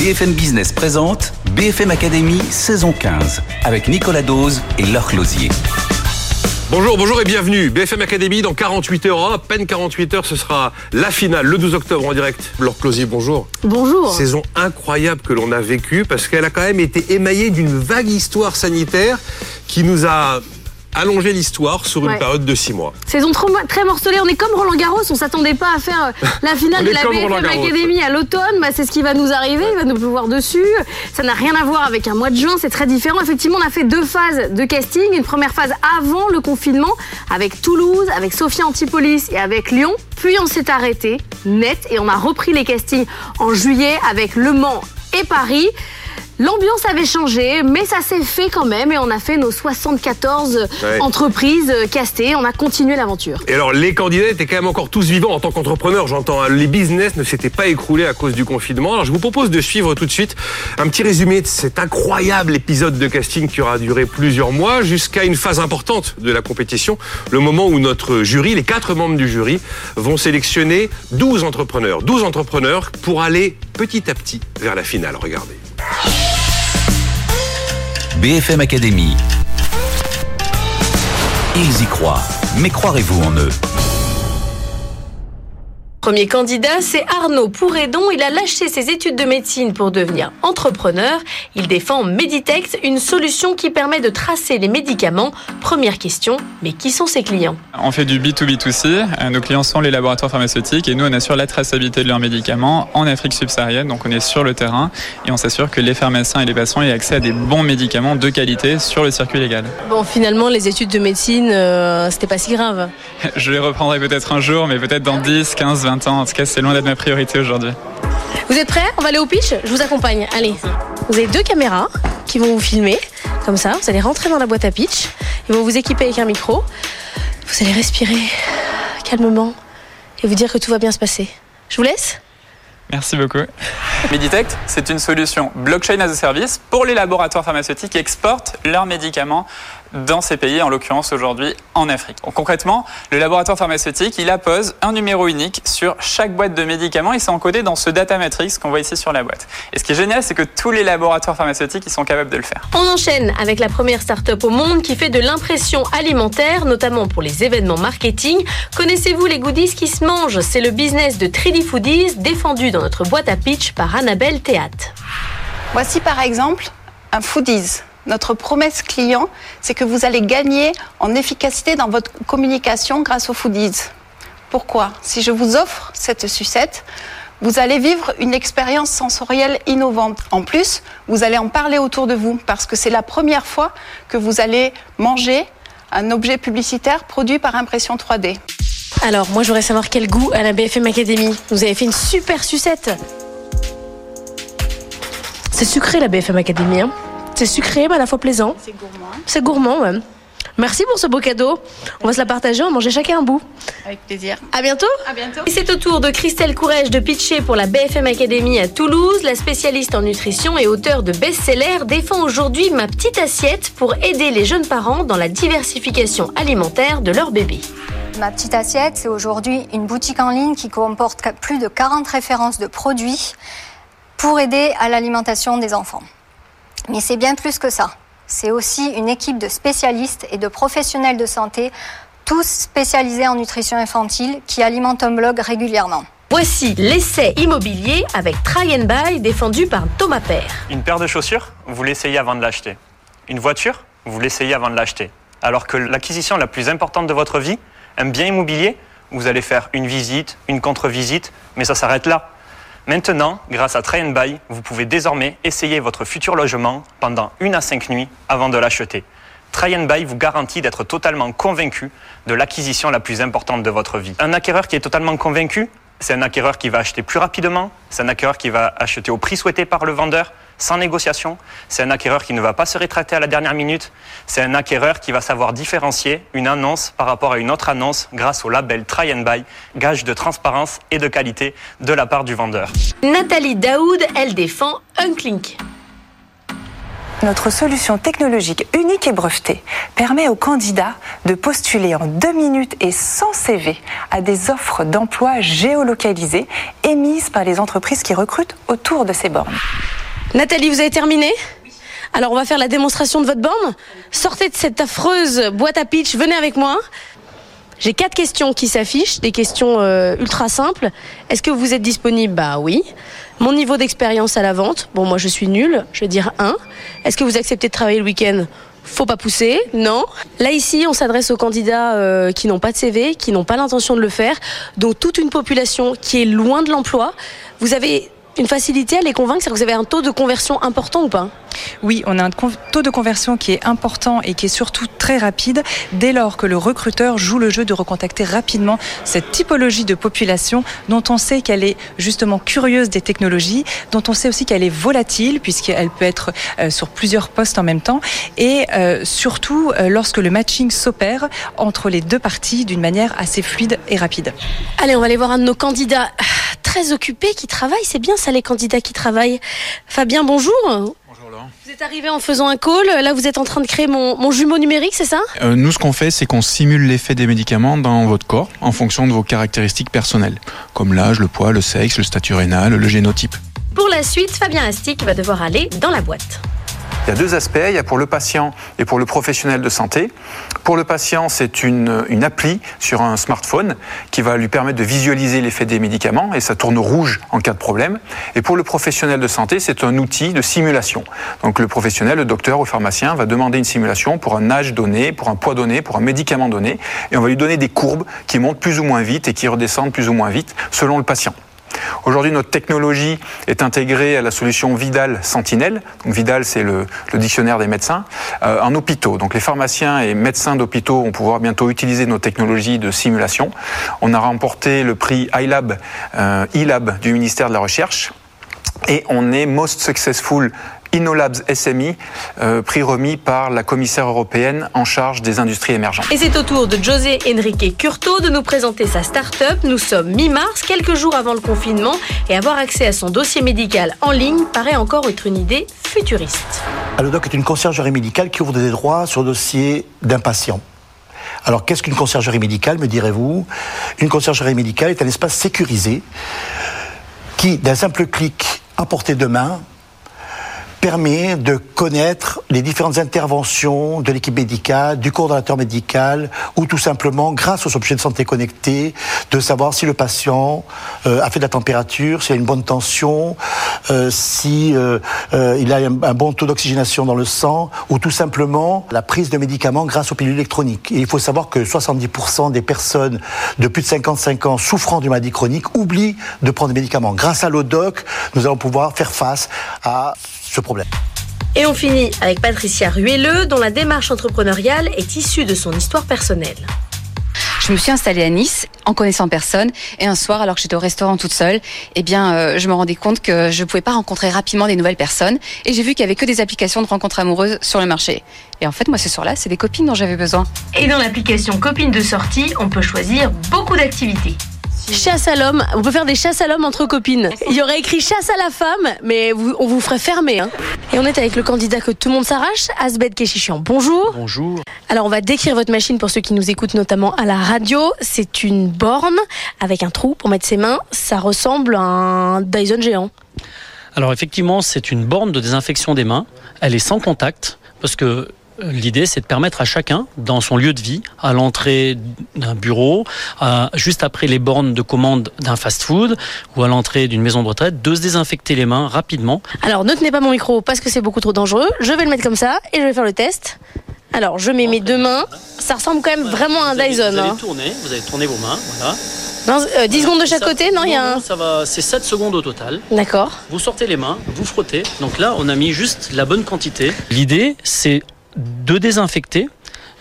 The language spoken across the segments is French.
BFM Business présente BFM Academy saison 15 avec Nicolas Dose et Laure Closier. Bonjour, bonjour et bienvenue. BFM Academy dans 48 heures, à peine 48 heures, ce sera la finale le 12 octobre en direct. Laure Closier, bonjour. Bonjour. Saison incroyable que l'on a vécue parce qu'elle a quand même été émaillée d'une vague histoire sanitaire qui nous a allonger l'histoire sur une Ouais. période de six mois. Saison trop- très morcelée. On est comme Roland Garros. On s'attendait pas à faire euh, la finale de la BFM. Academy à l'automne. Bah, c'est ce qui va nous arriver. Il va nous pleuvoir dessus. Ça n'a rien à voir avec un mois de juin. C'est très différent. Effectivement, on a fait deux phases de casting. Une première phase avant le confinement avec Toulouse, avec Sophia Antipolis et avec Lyon. Puis on s'est arrêté net et on a repris les castings en juillet avec Le Mans et Paris. L'ambiance avait changé, mais ça s'est fait quand même et on a fait nos 74 Ouais. entreprises euh, castées. On a continué l'aventure. Et alors, les candidats étaient quand même encore tous vivants en tant qu'entrepreneurs, j'entends. hein. Les business ne s'étaient pas écroulés à cause du confinement. Alors, je vous propose de suivre tout de suite un petit résumé de cet incroyable épisode de casting qui aura duré plusieurs mois jusqu'à une phase importante de la compétition, le moment où notre jury, les quatre membres du jury, vont sélectionner 12 entrepreneurs. 12 entrepreneurs pour aller petit à petit vers la finale. Regardez. BFM Academy. Ils y croient, mais croirez-vous en eux? Premier candidat, c'est Arnaud Pourredon. Il a lâché ses études de médecine pour devenir entrepreneur. Il défend Meditex, une solution qui permet de tracer les médicaments. Première question, mais qui sont ses clients? On fait du B2B2C. Euh, Nos clients sont les laboratoires pharmaceutiques et nous, on assure la traçabilité de leurs médicaments en Afrique subsaharienne. Donc, on est sur le terrain et on s'assure que les pharmaciens et les patients aient accès à des bons médicaments de qualité sur le circuit légal. Bon, finalement, les études de médecine, euh, c'était pas si grave. Je les reprendrai peut-être un jour, mais peut-être dans 10, 15, 20 ans. En tout cas, c'est loin d'être ma priorité aujourd'hui. Vous êtes prêts? On va aller au pitch? Je vous accompagne. Allez. Vous avez deux caméras qui vont vous filmer. Comme ça, vous allez rentrer dans la boîte à pitch. Ils vont vous équiper avec un micro. Vous allez respirer calmement et vous dire que tout va bien se passer. Je vous laisse Merci beaucoup. Meditect, c'est une solution blockchain as a service pour les laboratoires pharmaceutiques qui exportent leurs médicaments dans ces pays, en l'occurrence aujourd'hui en Afrique. Donc, concrètement, le laboratoire pharmaceutique, il appose un numéro unique sur chaque boîte de médicaments et c'est encodé dans ce data matrix qu'on voit ici sur la boîte. Et ce qui est génial, c'est que tous les laboratoires pharmaceutiques, ils sont capables de le faire. On enchaîne avec la première start-up au monde qui fait de l'impression alimentaire, notamment pour les événements marketing. Connaissez-vous les goodies qui se mangent? C'est le business de 3D Foodies, défendu dans notre boîte à pitch par Annabelle Théâtre. Voici par exemple un Foodies. Notre promesse client, c'est que vous allez gagner en efficacité dans votre communication grâce aux Foodies. Pourquoi? Si je vous offre cette sucette, vous allez vivre une expérience sensorielle innovante. En plus, vous allez en parler autour de vous parce que c'est la première fois que vous allez manger un objet publicitaire produit par impression 3D. Alors, moi, je voudrais savoir quel goût à la BFM Academy. Vous avez fait une super sucette. C'est sucré, la BFM Academy. Hein? C'est sucré, mais à la fois plaisant. C'est gourmand, C'est gourmand, ouais. Merci pour ce beau cadeau. On va se la partager, on va manger chacun un bout. avec plaisir. À bientôt À bientôt. Et c'est au tour de Christelle Courrèges de pitcher pour la BFM Academy à Toulouse. La spécialiste en nutrition et auteure de best-seller défend aujourd'hui Ma petite assiette pour aider les jeunes parents dans la diversification alimentaire de leur bébé. Ma petite assiette, c'est aujourd'hui une boutique en ligne qui comporte plus de 40 références de produits pour aider à l'alimentation des enfants. Mais c'est bien plus que ça. C'est aussi une équipe de spécialistes et de professionnels de santé, tous spécialisés en nutrition infantile, qui alimentent un blog régulièrement. Voici l'essai immobilier avec Try and Buy défendu par Thomas Père. Une paire de chaussures, vous l'essayez avant de l'acheter. Une voiture, vous l'essayez avant de l'acheter. Alors que l'acquisition la plus importante de votre vie, un bien immobilier, vous allez faire une visite, une contre-visite, mais ça s'arrête là. Maintenant, grâce à Try and Buy, vous pouvez désormais essayer votre futur logement pendant une à cinq nuits avant de l'acheter. Try and Buy vous garantit d'être totalement convaincu de l'acquisition la plus importante de votre vie. Un acquéreur qui est totalement convaincu, c'est un acquéreur qui va acheter plus rapidement, c'est un acquéreur qui va acheter au prix souhaité par le vendeur, sans négociation, c'est un acquéreur qui ne va pas se rétracter à la dernière minute, c'est un acquéreur qui va savoir différencier une annonce par rapport à une autre annonce grâce au label Try and Buy, gage de transparence et de qualité de la part du vendeur. Nathalie Daoud, elle défend Unklink. notre solution technologique unique et brevetée permet aux candidats de postuler en deux minutes et sans CV à des offres d'emploi géolocalisées émises par les entreprises qui recrutent autour de ces bornes. Nathalie, vous avez terminé? Alors on va faire la démonstration de votre borne. Sortez de cette affreuse boîte à pitch, venez avec moi. J'ai quatre questions qui s'affichent, des questions euh, ultra simples. Est-ce que vous êtes disponible? Bah oui. Mon niveau d'expérience à la vente? Bon, moi je suis nulle, je vais dire 1. Est-ce que vous acceptez de travailler le week-end? Faut pas pousser, non. Là ici, on s'adresse aux candidats euh, qui n'ont pas de CV, qui n'ont pas l'intention de le faire, donc toute une population qui est loin de l'emploi. Vous avez une facilité à les convaincre, c'est que vous avez un taux de conversion important ou pas oui, on a un taux de conversion qui est important et qui est surtout très rapide dès lors que le recruteur joue le jeu de recontacter rapidement cette typologie de population dont on sait qu'elle est justement curieuse des technologies, dont on sait aussi qu'elle est volatile puisqu'elle peut être euh, sur plusieurs postes en même temps et euh, surtout euh, lorsque le matching s'opère entre les deux parties d'une manière assez fluide et rapide. Allez, on va aller voir un de nos candidats très occupés qui travaillent. C'est bien ça les candidats qui travaillent. Fabien, bonjour. Vous êtes arrivé en faisant un call, là vous êtes en train de créer mon, jumeau numérique, c'est ça? Euh, Nous ce qu'on fait c'est qu'on simule l'effet des médicaments dans votre corps en fonction de vos caractéristiques personnelles, comme l'âge, le poids, le sexe, le statut rénal, le génotype. Pour la suite, Fabien Astic va devoir aller dans la boîte. Il y a deux aspects, il y a pour le patient et pour le professionnel de santé. Pour le patient, c'est une, une appli sur un smartphone qui va lui permettre de visualiser l'effet des médicaments et ça tourne rouge en cas de problème. Et pour le professionnel de santé, c'est un outil de simulation. Donc le professionnel, le docteur ou le pharmacien va demander une simulation pour un âge donné, pour un poids donné, pour un médicament donné et on va lui donner des courbes qui montent plus ou moins vite et qui redescendent plus ou moins vite selon le patient. Aujourd'hui, notre technologie est intégrée à la solution Vidal Sentinelle. Donc, Vidal, c'est le, dictionnaire des médecins, euh, en hôpitaux. Donc, les pharmaciens et médecins d'hôpitaux vont pouvoir bientôt utiliser nos technologies de simulation. On a remporté le prix iLab, euh, iLab du ministère de la Recherche. Et on est Most Successful InnoLabs SMI, euh, prix remis par la commissaire européenne en charge des industries émergentes. Et c'est au tour de José Enrique Curto de nous présenter sa start-up. Nous sommes mi-mars, quelques jours avant le confinement, et avoir accès à son dossier médical en ligne paraît encore être une idée futuriste. Allodoc est une conciergerie médicale qui ouvre des droits sur dossier d'un patient. Alors qu'est-ce qu'une conciergerie médicale, me direz-vous? Une conciergerie médicale est un espace sécurisé qui, d'un simple clic à portée de main, permet de connaître les différentes interventions de l'équipe médicale, du coordonnateur médical, ou tout simplement, grâce aux objets de santé connectés, de savoir si le patient euh, a fait de la température, s'il a une bonne tension, euh, si euh, il a un, bon taux d'oxygénation dans le sang, ou tout simplement la prise de médicaments grâce aux pilules électroniques. Il faut savoir que 70% des personnes de plus de 55 ans souffrant d'une maladie chronique oublient de prendre des médicaments. Grâce à l'ODOC, nous allons pouvoir faire face à ce problème. Et on finit avec Patricia Ruelleux, dont la démarche entrepreneuriale est issue de son histoire personnelle. Je me suis installée à Nice en connaissant personne et un soir alors que j'étais au restaurant toute seule, eh bien euh, je me rendais compte que je ne pouvais pas rencontrer rapidement des nouvelles personnes et j'ai vu qu'il y avait que des applications de rencontres amoureuses sur le marché. Et en fait moi ce soir-là, c'est des copines dont j'avais besoin. Et dans l'application Copines de sortie, on peut choisir beaucoup d'activités. Chasse à l'homme. On peut faire des chasses à l'homme entre copines. Il y aurait écrit chasse à la femme, mais on vous ferait fermer. Hein. Et on est avec le candidat que tout le monde s'arrache, Asbed Keshichian. Bonjour. Bonjour. Alors on va décrire votre machine pour ceux qui nous écoutent notamment à la radio. C'est une borne avec un trou pour mettre ses mains. Ça ressemble à un Dyson géant. Alors effectivement, c'est une borne de désinfection des mains. Elle est sans contact parce que L'idée, c'est de permettre à chacun, dans son lieu de vie, à l'entrée d'un bureau, juste après les bornes de commande d'un fast-food ou à l'entrée d'une maison de retraite, de se désinfecter les mains rapidement. Alors, ne tenez pas mon micro parce que c'est beaucoup trop dangereux. Je vais le mettre comme ça et je vais faire le test. Alors, je mets mes deux mains. Ça ressemble quand même vraiment à un Dyson. Vous allez, hein. tourner, vous allez tourner vos mains, voilà. 10 euh, secondes de chaque côté, non, il y a ça va, c'est 7 secondes au total. D'accord. Vous sortez les mains, vous frottez. Donc là, on a mis juste la bonne quantité. L'idée, c'est de désinfecter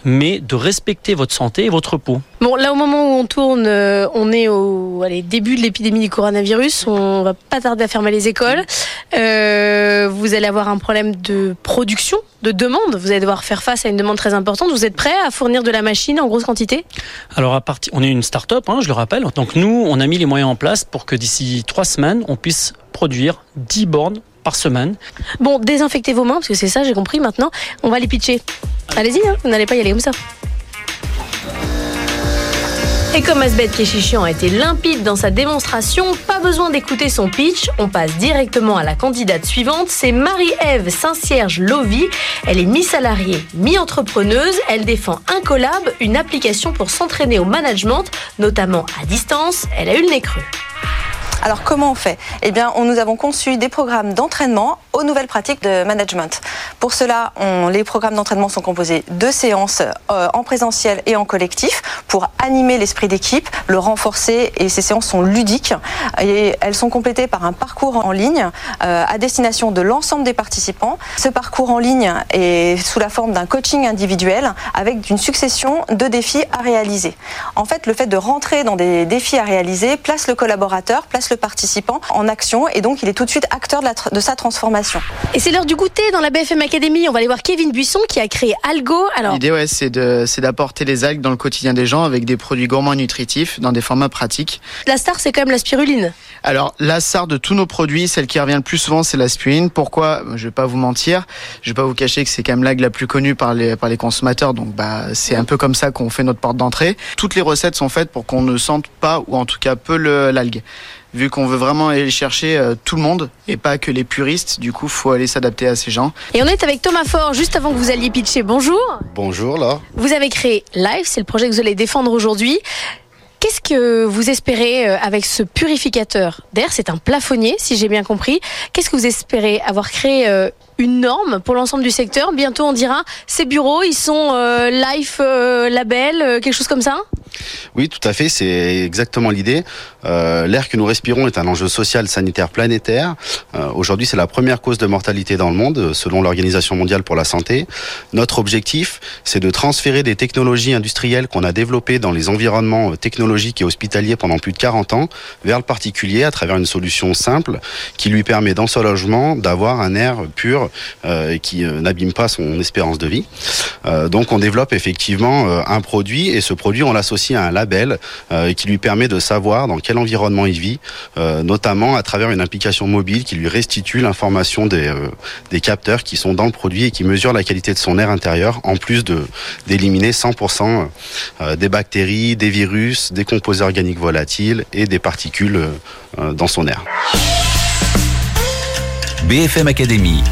mais de respecter votre santé et votre peau. Bon, là au moment où on tourne, euh, on est au début de l'épidémie du coronavirus. On va pas tarder à fermer les écoles. Euh, vous allez avoir un problème de production, de demande. Vous allez devoir faire face à une demande très importante. Vous êtes prêt à fournir de la machine en grosse quantité? Alors, à partir, on est une start-up, hein, je le rappelle. Donc nous, on a mis les moyens en place pour que d'ici trois semaines, on puisse produire 10 bornes semaine. Bon, désinfectez vos mains, parce que c'est ça, j'ai compris maintenant. On va les pitcher. Allez-y, hein, vous n'allez pas y aller comme ça. Et comme Asbeth Keshichian a été limpide dans sa démonstration, pas besoin d'écouter son pitch, on passe directement à la candidate suivante, c'est Marie-Ève Saint-Cierge Lovy. Elle est mi-salariée, mi-entrepreneuse, elle défend un collab, une application pour s'entraîner au management, notamment à distance, elle a eu le nez creux. Alors comment on fait? Eh bien, nous avons conçu des programmes d'entraînement aux nouvelles pratiques de management. Pour cela, les programmes d'entraînement sont composés de séances euh, en présentiel et en collectif pour animer l'esprit d'équipe, le renforcer et ces séances sont ludiques et elles sont complétées par un parcours en ligne euh, à destination de l'ensemble des participants. Ce parcours en ligne est sous la forme d'un coaching individuel avec une succession de défis à réaliser. En fait, le fait de rentrer dans des défis à réaliser place le collaborateur, place le participant en action et donc il est tout de suite acteur de, la tr- de sa transformation. Et c'est l'heure du goûter dans la BFM Academy. On va aller voir Kevin Buisson qui a créé Algo. Alors, L'idée, ouais, c'est d'apporter les algues dans le quotidien des gens avec des produits gourmands et nutritifs dans des formats pratiques. la star, c'est quand même la spiruline. Alors, la star de tous nos produits, celle qui revient le plus souvent, c'est la spiruline. Pourquoi? Je vais pas vous mentir. Je vais pas vous cacher que c'est quand même l'algue la plus connue par les, par les consommateurs. Donc, bah, c'est un peu comme ça qu'on fait notre porte d'entrée. Toutes les recettes sont faites pour qu'on ne sente pas, ou en tout cas peu l'algue. Vu qu'on veut vraiment aller chercher euh, tout le monde et pas que les puristes, du coup, faut aller s'adapter à ces gens. Et on est avec Thomas Fort juste avant que vous alliez pitcher. Bonjour. Bonjour là. Vous avez créé Live, c'est le projet que vous allez défendre aujourd'hui. Qu'est-ce que vous espérez euh, avec ce purificateur d'air? C'est un plafonnier, si j'ai bien compris. Qu'est-ce que vous espérez avoir créé euh, une norme pour l'ensemble du secteur Bientôt, on dira ces bureaux, ils sont euh, Life euh, Label, euh, quelque chose comme ça Oui, tout à fait, c'est exactement l'idée. L'air que nous respirons est un enjeu social, sanitaire, planétaire. Aujourd'hui, c'est la première cause de mortalité dans le monde, selon l'Organisation mondiale pour la santé. Notre objectif, c'est de transférer des technologies industrielles qu'on a développées dans les environnements technologiques et hospitaliers pendant plus de 40 ans vers le particulier à travers une solution simple qui lui permet dans son logement d'avoir un air pur et qui euh, n'abîme pas son espérance de vie. Euh, donc on développe effectivement euh, un produit et ce produit on l'associe à un label euh, qui lui permet de savoir dans quel environnement il vit, euh, notamment à travers une application mobile qui lui restitue l'information des, euh, capteurs qui sont dans le produit et qui mesurent la qualité de son air intérieur en plus d'éliminer 100% euh, des bactéries, des virus, des composés organiques volatiles et des particules euh, euh, dans son air. BFM Academy.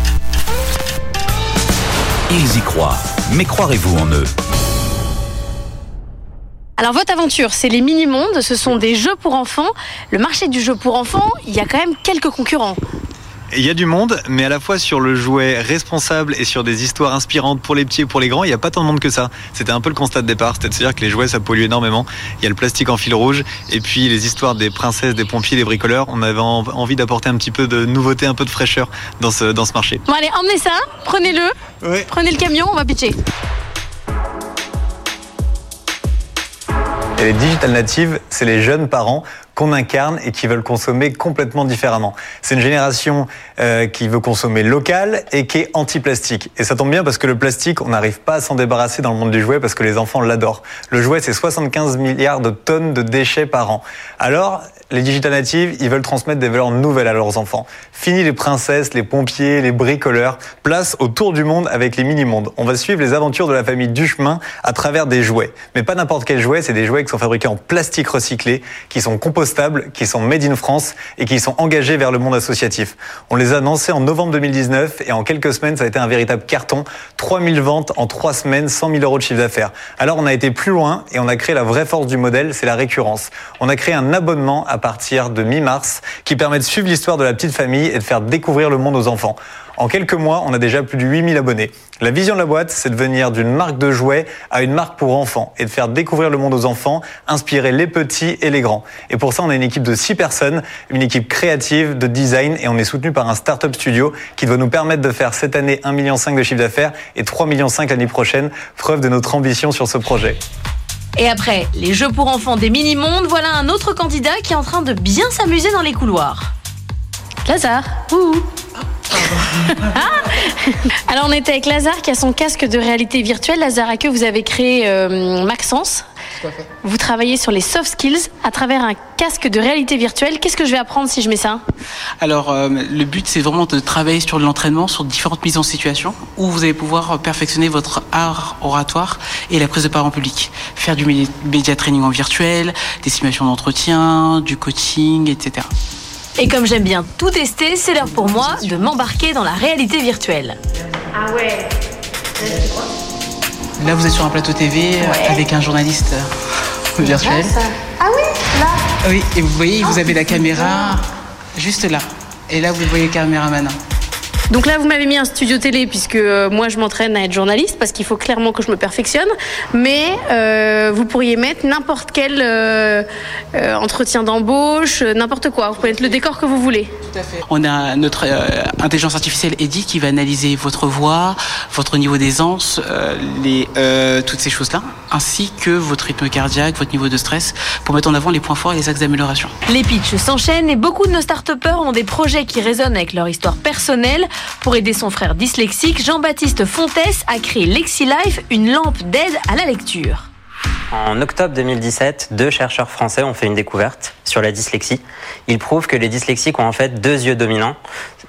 Ils y croient, mais croirez-vous en eux? Alors votre aventure, c'est les mini-mondes, ce sont des jeux pour enfants. Le marché du jeu pour enfants, il y a quand même quelques concurrents. Il y a du monde, mais à la fois sur le jouet responsable et sur des histoires inspirantes pour les petits et pour les grands, il n'y a pas tant de monde que ça. C'était un peu le constat de départ, c'est-à-dire que les jouets, ça pollue énormément. Il y a le plastique en fil rouge, et puis les histoires des princesses, des pompiers, des bricoleurs. On avait en- envie d'apporter un petit peu de nouveauté, un peu de fraîcheur dans ce, dans ce marché. Bon allez, emmenez ça, prenez-le, prenez le camion, on va pitcher. Et les digital natives, c'est les jeunes parents qu'on incarne et qui veulent consommer complètement différemment. C'est une génération euh, qui veut consommer local et qui est anti-plastique. Et ça tombe bien parce que le plastique, on n'arrive pas à s'en débarrasser dans le monde du jouet parce que les enfants l'adorent. Le jouet, c'est 75 milliards de tonnes de déchets par an. Alors, les digital natives, ils veulent transmettre des valeurs nouvelles à leurs enfants. Fini les princesses, les pompiers, les bricoleurs. Place au tour du monde avec les mini-mondes. On va suivre les aventures de la famille Duchemin à travers des jouets. Mais pas n'importe quel jouet, c'est des jouets qui sont fabriqués en plastique recyclé, qui sont compostables, qui sont made in France et qui sont engagés vers le monde associatif. On les a lancés en novembre 2019 et en quelques semaines, ça a été un véritable carton. 3000 ventes en 3 semaines, 100 000 euros de chiffre d'affaires. Alors on a été plus loin et on a créé la vraie force du modèle, c'est la récurrence. On a créé un abonnement à partir de mi-mars qui permet de suivre l'histoire de la petite famille et de faire découvrir le monde aux enfants. En quelques mois, on a déjà plus de 8000 abonnés. La vision de la boîte, c'est de venir d'une marque de jouets à une marque pour enfants et de faire découvrir le monde aux enfants, inspirer les petits et les grands. Et pour ça, on a une équipe de 6 personnes, une équipe créative, de design et on est soutenu par un startup studio qui doit nous permettre de faire cette année 1,5 million de chiffre d'affaires et 3,5 millions l'année prochaine, preuve de notre ambition sur ce projet. Et après, les jeux pour enfants des mini-mondes, voilà un autre candidat qui est en train de bien s'amuser dans les couloirs. Lazare, ouh. Ah Alors on était avec Lazare qui a son casque de réalité virtuelle. Lazare, à que vous avez créé euh, Maxence Vous travaillez sur les soft skills à travers un casque de réalité virtuelle. Qu'est-ce que je vais apprendre si je mets ça Alors, euh, le but, c'est vraiment de travailler sur l'entraînement, sur différentes mises en situation, où vous allez pouvoir perfectionner votre art oratoire et la prise de parole en public. Faire du mé- média training en virtuel, des simulations d'entretien, du coaching, etc. Et comme j'aime bien tout tester, c'est l'heure pour moi de m'embarquer dans la réalité virtuelle. Ah ouais Là, vous êtes sur un plateau TV avec un journaliste euh, virtuel. Ah oui, là Oui, et vous voyez, vous avez la caméra juste là. Et là, vous voyez le caméraman. Donc là, vous m'avez mis un studio télé puisque euh, moi, je m'entraîne à être journaliste parce qu'il faut clairement que je me perfectionne. Mais euh, vous pourriez mettre n'importe quel euh, euh, entretien d'embauche, euh, n'importe quoi. Vous pouvez mettre le décor que vous voulez. On a notre euh, intelligence artificielle Eddy qui va analyser votre voix, votre niveau d'aisance, euh, les, euh, toutes ces choses-là, ainsi que votre rythme cardiaque, votre niveau de stress, pour mettre en avant les points forts et les axes d'amélioration. Les pitchs s'enchaînent et beaucoup de nos start ont des projets qui résonnent avec leur histoire personnelle. Pour aider son frère dyslexique, Jean-Baptiste Fontès a créé LexiLife, une lampe d'aide à la lecture. En octobre 2017, deux chercheurs français ont fait une découverte sur la dyslexie. Ils prouvent que les dyslexiques ont en fait deux yeux dominants,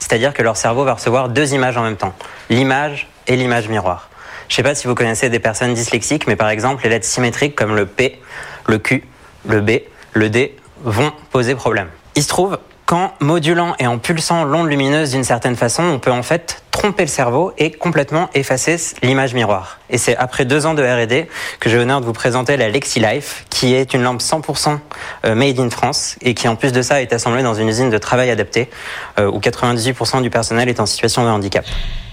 c'est-à-dire que leur cerveau va recevoir deux images en même temps, l'image et l'image miroir. Je ne sais pas si vous connaissez des personnes dyslexiques, mais par exemple, les lettres symétriques comme le P, le Q, le B, le D vont poser problème. Il se trouve qu'en modulant et en pulsant l'onde lumineuse d'une certaine façon, on peut en fait tromper le cerveau et complètement effacer l'image miroir. Et c'est après deux ans de R&D que j'ai l'honneur de vous présenter la LexiLife, qui est une lampe 100% euh, made in France et qui en plus de ça est assemblée dans une usine de travail adaptée euh, où 98% du personnel est en situation de handicap.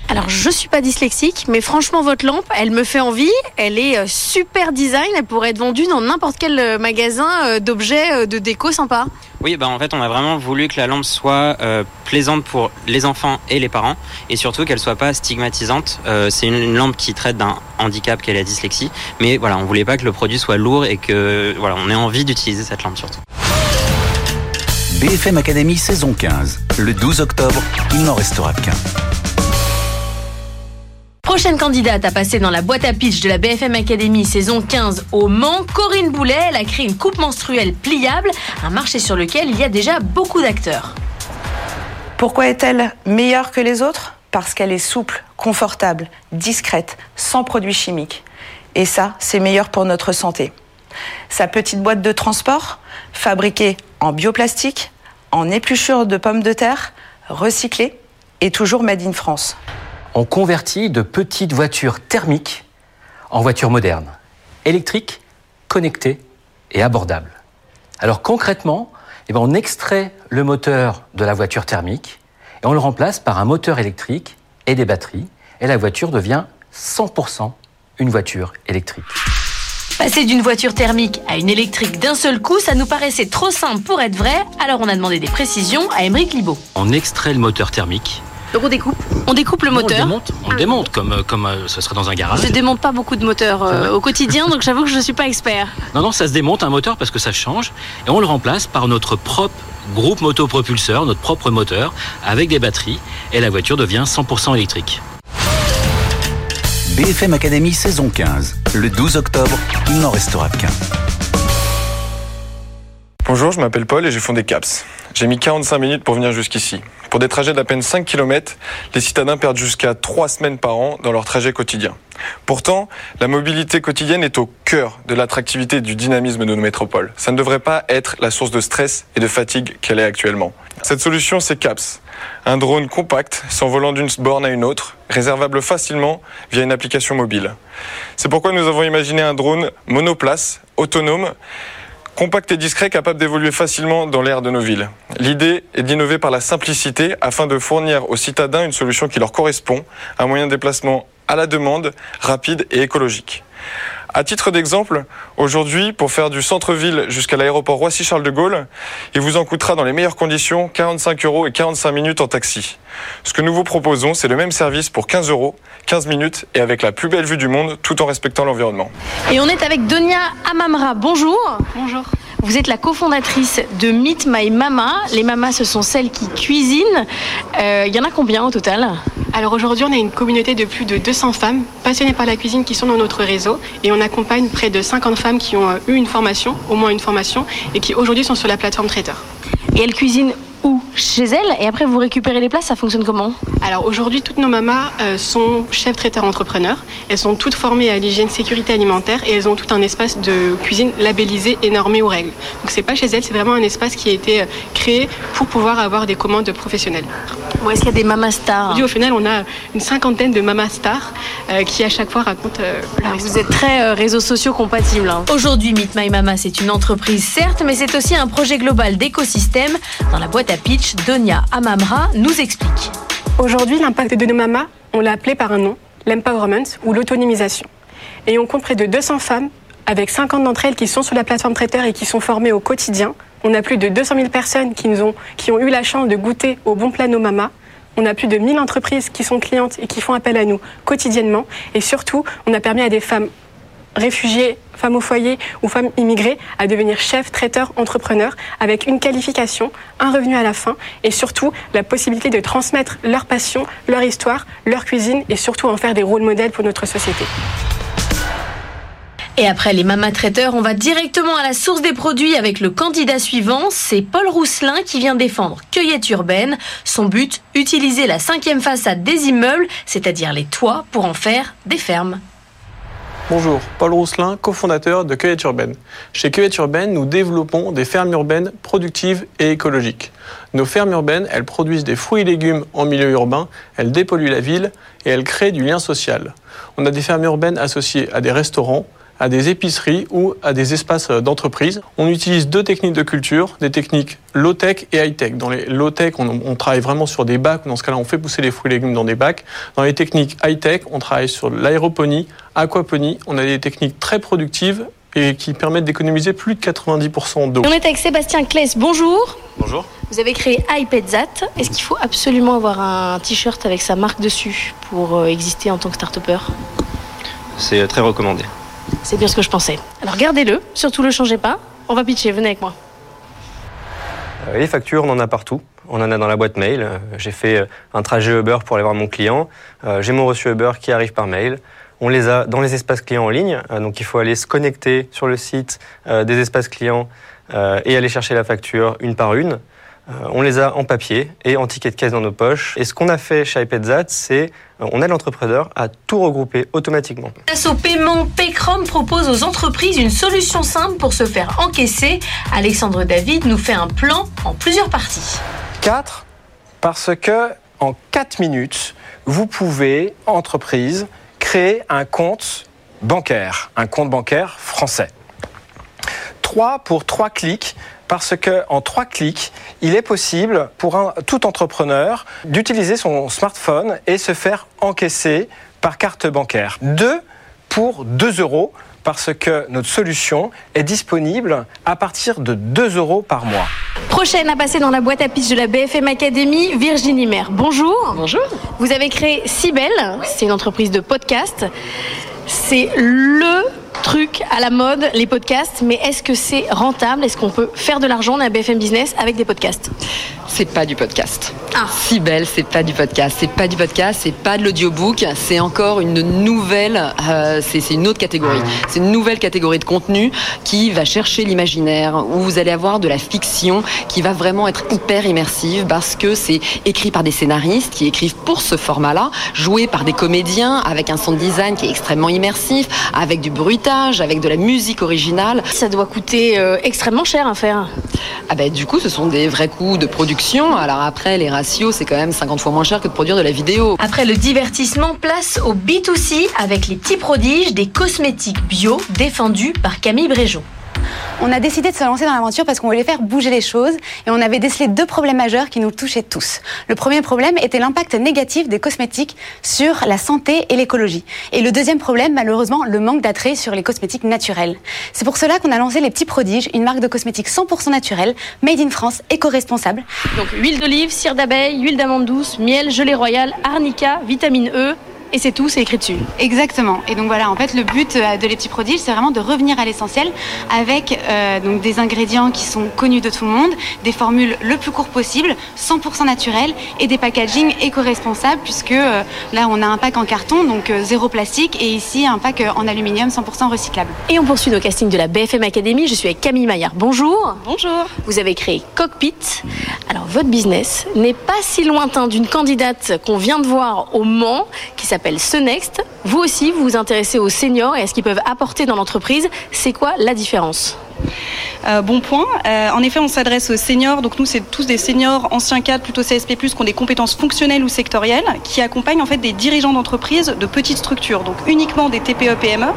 Alors, je suis pas dyslexique, mais franchement, votre lampe, elle me fait envie. Elle est euh, super design. Elle pourrait être vendue dans n'importe quel euh, magasin euh, d'objets de déco sympa. Oui, bah en fait, on a vraiment voulu que la lampe soit euh, plaisante pour les enfants et les parents, et surtout qu'elle soit pas stigmatisante. Euh, c'est une, une lampe qui traite d'un handicap qu'est la dyslexie, mais voilà, on voulait pas que le produit soit lourd et que voilà, on ait envie d'utiliser cette lampe surtout. BFM Academy saison 15. Le 12 octobre, il n'en restera qu'un. Prochaine candidate à passer dans la boîte à pitch de la BFM Academy saison 15 au Mans, Corinne Boulet, elle a créé une coupe menstruelle pliable, un marché sur lequel il y a déjà beaucoup d'acteurs. Pourquoi est-elle meilleure que les autres? Parce qu'elle est souple, confortable, discrète, sans produits chimiques. Et ça, c'est meilleur pour notre santé. Sa petite boîte de transport, fabriquée en bioplastique, en épluchure de pommes de terre, recyclée et toujours made in France. On convertit de petites voitures thermiques en voitures modernes, électriques, connectées et abordables. Alors concrètement, eh ben, on extrait le moteur de la voiture thermique et on le remplace par un moteur électrique et des batteries et la voiture devient 100% une voiture électrique. Passer d'une voiture thermique à une électrique d'un seul coup, ça nous paraissait trop simple pour être vrai, alors on a demandé des précisions à Émeric Libaud. On extrait le moteur thermique. Donc on découpe On découpe le Non, moteur. On le démonte, on le démonte comme, euh, comme euh, ce serait dans un garage. Je démonte pas beaucoup de moteurs euh, au quotidien, donc j'avoue que je ne suis pas expert. Non, non, ça se démonte un moteur parce que ça change et on le remplace par notre propre groupe motopropulseur, notre propre moteur avec des batteries et la voiture devient 100% électrique. BFM Academy saison 15. Le 12 octobre, il n'en restera qu'un. Bonjour, je m'appelle Paul et j'ai fondé CAPS. J'ai mis 45 minutes pour venir jusqu'ici. Pour des trajets d'à peine 5 km, les citadins perdent jusqu'à 3 semaines par an dans leur trajet quotidien. Pourtant, la mobilité quotidienne est au cœur de l'attractivité et du dynamisme de nos métropoles. Ça ne devrait pas être la source de stress et de fatigue qu'elle est actuellement. Cette solution, c'est CAPS. Un drone compact, s'envolant d'une borne à une autre, réservable facilement via une application mobile. C'est pourquoi nous avons imaginé un drone monoplace, autonome, compact et discret, capable d'évoluer facilement dans l'air de nos villes. L'idée est d'innover par la simplicité afin de fournir aux citadins une solution qui leur correspond, un moyen de déplacement à la demande, rapide et écologique. À titre d'exemple, aujourd'hui, pour faire du centre-ville jusqu'à l'aéroport Roissy-Charles de Gaulle, il vous en coûtera dans les meilleures conditions 45 euros et 45 minutes en taxi. Ce que nous vous proposons, c'est le même service pour 15 euros, 15 minutes et avec la plus belle vue du monde, tout en respectant l'environnement. Et on est avec Donia Amamra. Bonjour. Bonjour. Vous êtes la cofondatrice de Meet My Mama. Les mamas, ce sont celles qui cuisinent. Euh, Il y en a combien au total Alors aujourd'hui, on a une communauté de plus de 200 femmes passionnées par la cuisine qui sont dans notre réseau et on accompagne près de 50 femmes qui ont euh, eu une formation, au moins une formation, et qui aujourd'hui sont sur la plateforme Traiteur. Et elles cuisinent Chez elles Et après, vous récupérez les plats, ça fonctionne comment? Alors aujourd'hui, toutes nos mamas euh, sont chefs traiteurs entrepreneurs. Elles sont toutes formées à l'hygiène sécurité alimentaire et elles ont tout un espace de cuisine labellisé et normé aux règles. Donc c'est pas chez elles, c'est vraiment un espace qui a été euh, créé pour pouvoir avoir des commandes professionnelles. Bon, Est-ce qu'il y a des mamas stars? Aujourd'hui, au final, on a une cinquantaine de mamas stars euh, qui à chaque fois racontent euh, leur Ah, Vous êtes très euh, réseaux sociaux compatibles. hein. Aujourd'hui, Meet My Mama, c'est une entreprise, certes, mais c'est aussi un projet global d'écosystème. Dans la boîte à pitch, Donia Amamra nous explique. Aujourd'hui, l'impact de nos mamas, on l'a appelé par un nom, l'empowerment ou l'autonomisation. Et on compte près de 200 femmes, avec 50 d'entre elles qui sont sur la plateforme traiteur et qui sont formées au quotidien. On a plus de 200 000 personnes qui, ont, eu la chance de goûter au bon plat nos mamas. On a plus de 1000 entreprises qui sont clientes et qui font appel à nous quotidiennement. Et surtout, on a permis à des femmes réfugiés, femmes au foyer ou femmes immigrées à devenir chefs, traiteurs, entrepreneurs avec une qualification, un revenu à la fin et surtout la possibilité de transmettre leur passion, leur histoire, leur cuisine et surtout en faire des rôles modèles pour notre société. Et après les mamas traiteurs, on va directement à la source des produits avec le candidat suivant. C'est Paul Rousselin qui vient défendre Cueillette Urbaine. Son but, utiliser la cinquième façade des immeubles, c'est-à-dire les toits, pour en faire des fermes. Bonjour, Paul Rousselin, cofondateur de Cueillette Urbaine. Chez Cueillette Urbaine, nous développons des fermes urbaines productives et écologiques. Nos fermes urbaines, elles produisent des fruits et légumes en milieu urbain, elles dépolluent la ville et elles créent du lien social. On a des fermes urbaines associées à des restaurants, à des épiceries ou à des espaces euh, d'entreprise. On utilise deux techniques de culture, des techniques low-tech et high-tech. Dans les low-tech, on, on travaille vraiment sur des bacs. Dans ce cas-là, on fait pousser les fruits et légumes dans des bacs. Dans les techniques high-tech, on travaille sur l'aéroponie, aquaponie. On a des techniques très productives et qui permettent d'économiser plus de 90% d'eau. On est avec Sébastien Kless. Bonjour. Bonjour. Vous avez créé iPedzat. Est-ce qu'il faut absolument avoir un t-shirt avec sa marque dessus pour euh, exister en tant que start-upper? C'est très recommandé. C'est bien ce que je pensais. Alors gardez-le, surtout le changez pas. On va pitcher, venez avec moi. Euh, Les factures, on en a partout. On en a dans la boîte mail. Euh, J'ai fait euh, un trajet Uber pour aller voir mon client. J'ai mon reçu Uber qui arrive par mail. On les a dans les espaces clients en ligne. Donc il faut aller se connecter sur le site des espaces clients et aller chercher la facture une par une. Euh, On les a en papier et en ticket de caisse dans nos poches. Et ce qu'on a fait chez iPedzat, c'est euh, on aide l'entrepreneur à tout regrouper automatiquement. Grâce au paiement, Paycrom propose aux entreprises une solution simple pour se faire encaisser. Alexandre David nous fait un plan en plusieurs parties. 4 parce que en 4 minutes, vous pouvez, entreprise, créer un compte bancaire, un compte bancaire français. 3 pour 3 clics parce que en 3 clics, il est possible pour un, tout entrepreneur d'utiliser son smartphone et se faire encaisser par carte bancaire. 2 pour 2 euros parce que notre solution est disponible à partir de 2 euros par mois. Prochaine à passer dans la boîte à pitch de la BFM Academy, Virginie Maire. Bonjour. Bonjour. Vous avez créé Cybelle, c'est une entreprise de podcast. C'est le truc à la mode, les podcasts, mais est-ce que c'est rentable? Est-ce qu'on peut faire de l'argent à BFM Business avec des podcasts? C'est pas du podcast. Ah. Si belle, c'est pas du podcast. C'est pas du podcast, c'est pas de l'audiobook. C'est encore une nouvelle, euh, c'est une autre catégorie. C'est une nouvelle catégorie de contenu qui va chercher l'imaginaire, où vous allez avoir de la fiction qui va vraiment être hyper immersive parce que c'est écrit par des scénaristes qui écrivent pour ce format-là, joué par des comédiens avec un sound design qui est extrêmement immersif, avec du bruitage, avec de la musique originale. Ça doit coûter euh, extrêmement cher à faire. Ah ben du coup, ce sont des vrais coûts de production. Alors après, les ratios, c'est quand même 50 fois moins cher que de produire de la vidéo. Après le divertissement, place au B2C avec les petits prodiges des cosmétiques bio défendus par Camille Bréjon. On a décidé de se lancer dans l'aventure parce qu'on voulait faire bouger les choses et on avait décelé deux problèmes majeurs qui nous touchaient tous. Le premier problème était l'impact négatif des cosmétiques sur la santé et l'écologie. Et le deuxième problème, malheureusement, le manque d'attrait sur les cosmétiques naturels. C'est pour cela qu'on a lancé les Petits Prodiges, une marque de cosmétiques 100% naturelle, made in France, éco-responsable. Donc huile d'olive, cire d'abeille, huile d'amande douce, miel, gelée royale, arnica, vitamine E et c'est tout, c'est écrit dessus. Exactement. Et donc voilà, en fait, le but euh, de Les Petits Prodiges, c'est vraiment de revenir à l'essentiel avec euh, donc des ingrédients qui sont connus de tout le monde, des formules le plus court possible, 100% naturelles et des packaging éco-responsables puisque euh, là, on a un pack en carton, donc euh, zéro plastique, et ici un pack euh, en aluminium 100% recyclable. Et on poursuit nos castings de la BFM Academy. Je suis avec Camille Maillard. Bonjour. Bonjour. Vous avez créé Cockpit. Alors, votre business n'est pas si lointain d'une candidate qu'on vient de voir au Mans, qui s'appelle Senext. Vous aussi, vous vous intéressez aux seniors et à ce qu'ils peuvent apporter dans l'entreprise. C'est quoi la différence? Euh, bon point. Euh, en effet, on s'adresse aux seniors. Donc nous, c'est tous des seniors anciens cadres, plutôt CSP+, qui ont des compétences fonctionnelles ou sectorielles, qui accompagnent en fait des dirigeants d'entreprises de petites structures, donc uniquement des TPE-PME.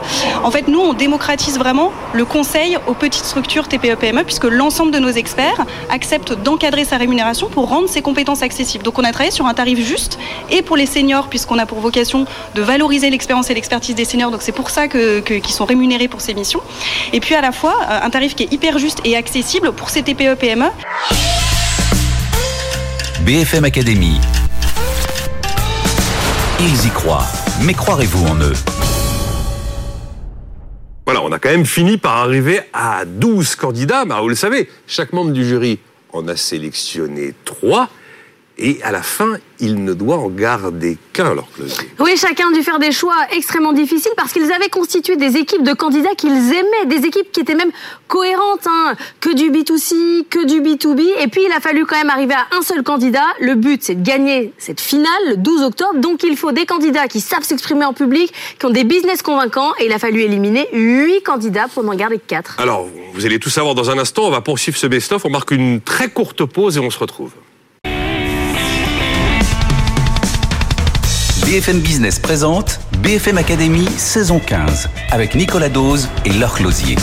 En fait, nous, on démocratise vraiment le conseil aux petites structures TPE-PME, puisque l'ensemble de nos experts acceptent d'encadrer sa rémunération pour rendre ses compétences accessibles. Donc on a travaillé sur un tarif juste, et pour les seniors, puisqu'on a pour vocation de valoriser l'expérience et l'expertise des seniors. Donc c'est pour ça que- qu'ils sont rémunérés pour ces missions. Et puis à la fois, euh, un tarif qui est hyper juste et accessible pour ces TPE-PME. BFM Academy. Ils y croient. Mais croirez-vous en eux? Voilà, on a quand même fini par arriver à 12 candidats. Bah, vous le savez, chaque membre du jury en a sélectionné 3. Et à la fin, il ne doit en garder qu'un, leur. Oui, chacun a dû faire des choix extrêmement difficiles parce qu'ils avaient constitué des équipes de candidats qu'ils aimaient, des équipes qui étaient même cohérentes, hein. que du B2C, que du B2B. Et puis, il a fallu quand même arriver à un seul candidat. Le but, c'est de gagner cette finale le 12 octobre. Donc, il faut des candidats qui savent s'exprimer en public, qui ont des business convaincants. Et il a fallu éliminer 8 candidats pour n'en garder que 4. Alors, vous allez tout savoir dans un instant. On va poursuivre ce best-of. On marque une très courte pause et on se retrouve. BFM Business présente BFM Academy saison 15 avec Nicolas Dose et Laure Closier.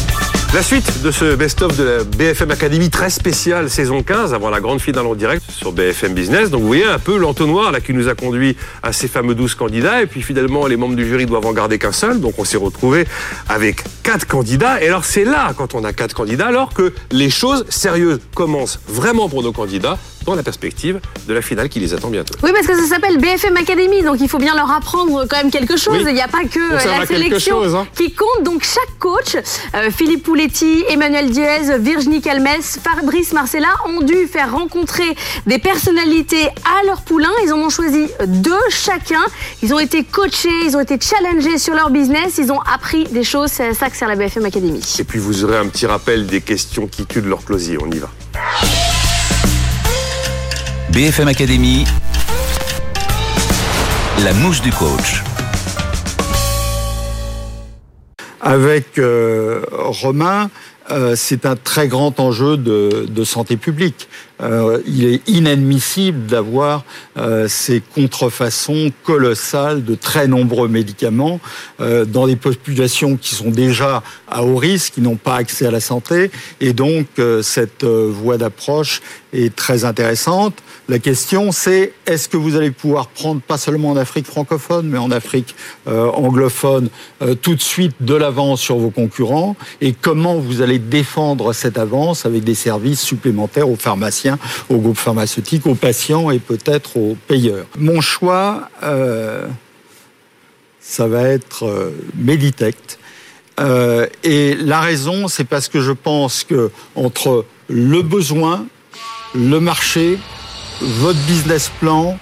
La suite de ce best-of de la BFM Academy très spéciale saison 15 avant la grande finale en direct sur BFM Business. Donc vous voyez un peu l'entonnoir là qui nous a conduit à ces fameux 12 candidats et puis finalement les membres du jury doivent en garder qu'un seul. Donc on s'est retrouvé avec quatre candidats et alors c'est là quand on a quatre candidats alors que les choses sérieuses commencent vraiment pour nos candidats dans la perspective de la finale qui les attend bientôt. Oui, parce que ça s'appelle BFM Academy, donc il faut bien leur apprendre quand même quelque chose. Oui. Il n'y a pas que euh, la sélection chose, hein. qui compte. Donc chaque coach, euh, Philippe Pouletti, Emmanuel Diez, Virginie Calmes, Fabrice Marcella, ont dû faire rencontrer des personnalités à leur poulain. Ils en ont choisi deux chacun. Ils ont été coachés, ils ont été challengés sur leur business, ils ont appris des choses. C'est à ça que sert la BFM Academy. Et puis vous aurez un petit rappel des questions qui tuent de leur closier. On y va. BFM Academy. La mouche du coach. Avec euh, Romain, euh, c'est un très grand enjeu de, santé publique. Euh, il est inadmissible d'avoir ces contrefaçons colossales de très nombreux médicaments dans des populations qui sont déjà à haut risque, qui n'ont pas accès à la santé. Et donc, cette voie d'approche est très intéressante. La question, c'est est-ce que vous allez pouvoir prendre, pas seulement en Afrique francophone, mais en Afrique euh, anglophone, euh, tout de suite de l'avance sur vos concurrents? Et comment vous allez défendre cette avance avec des services supplémentaires aux pharmaciens, aux groupes pharmaceutiques, aux patients et peut-être aux payeurs? Mon choix, euh, ça va être Meditect. Et la raison, c'est parce que je pense que entre le besoin, le marché, votre business plan,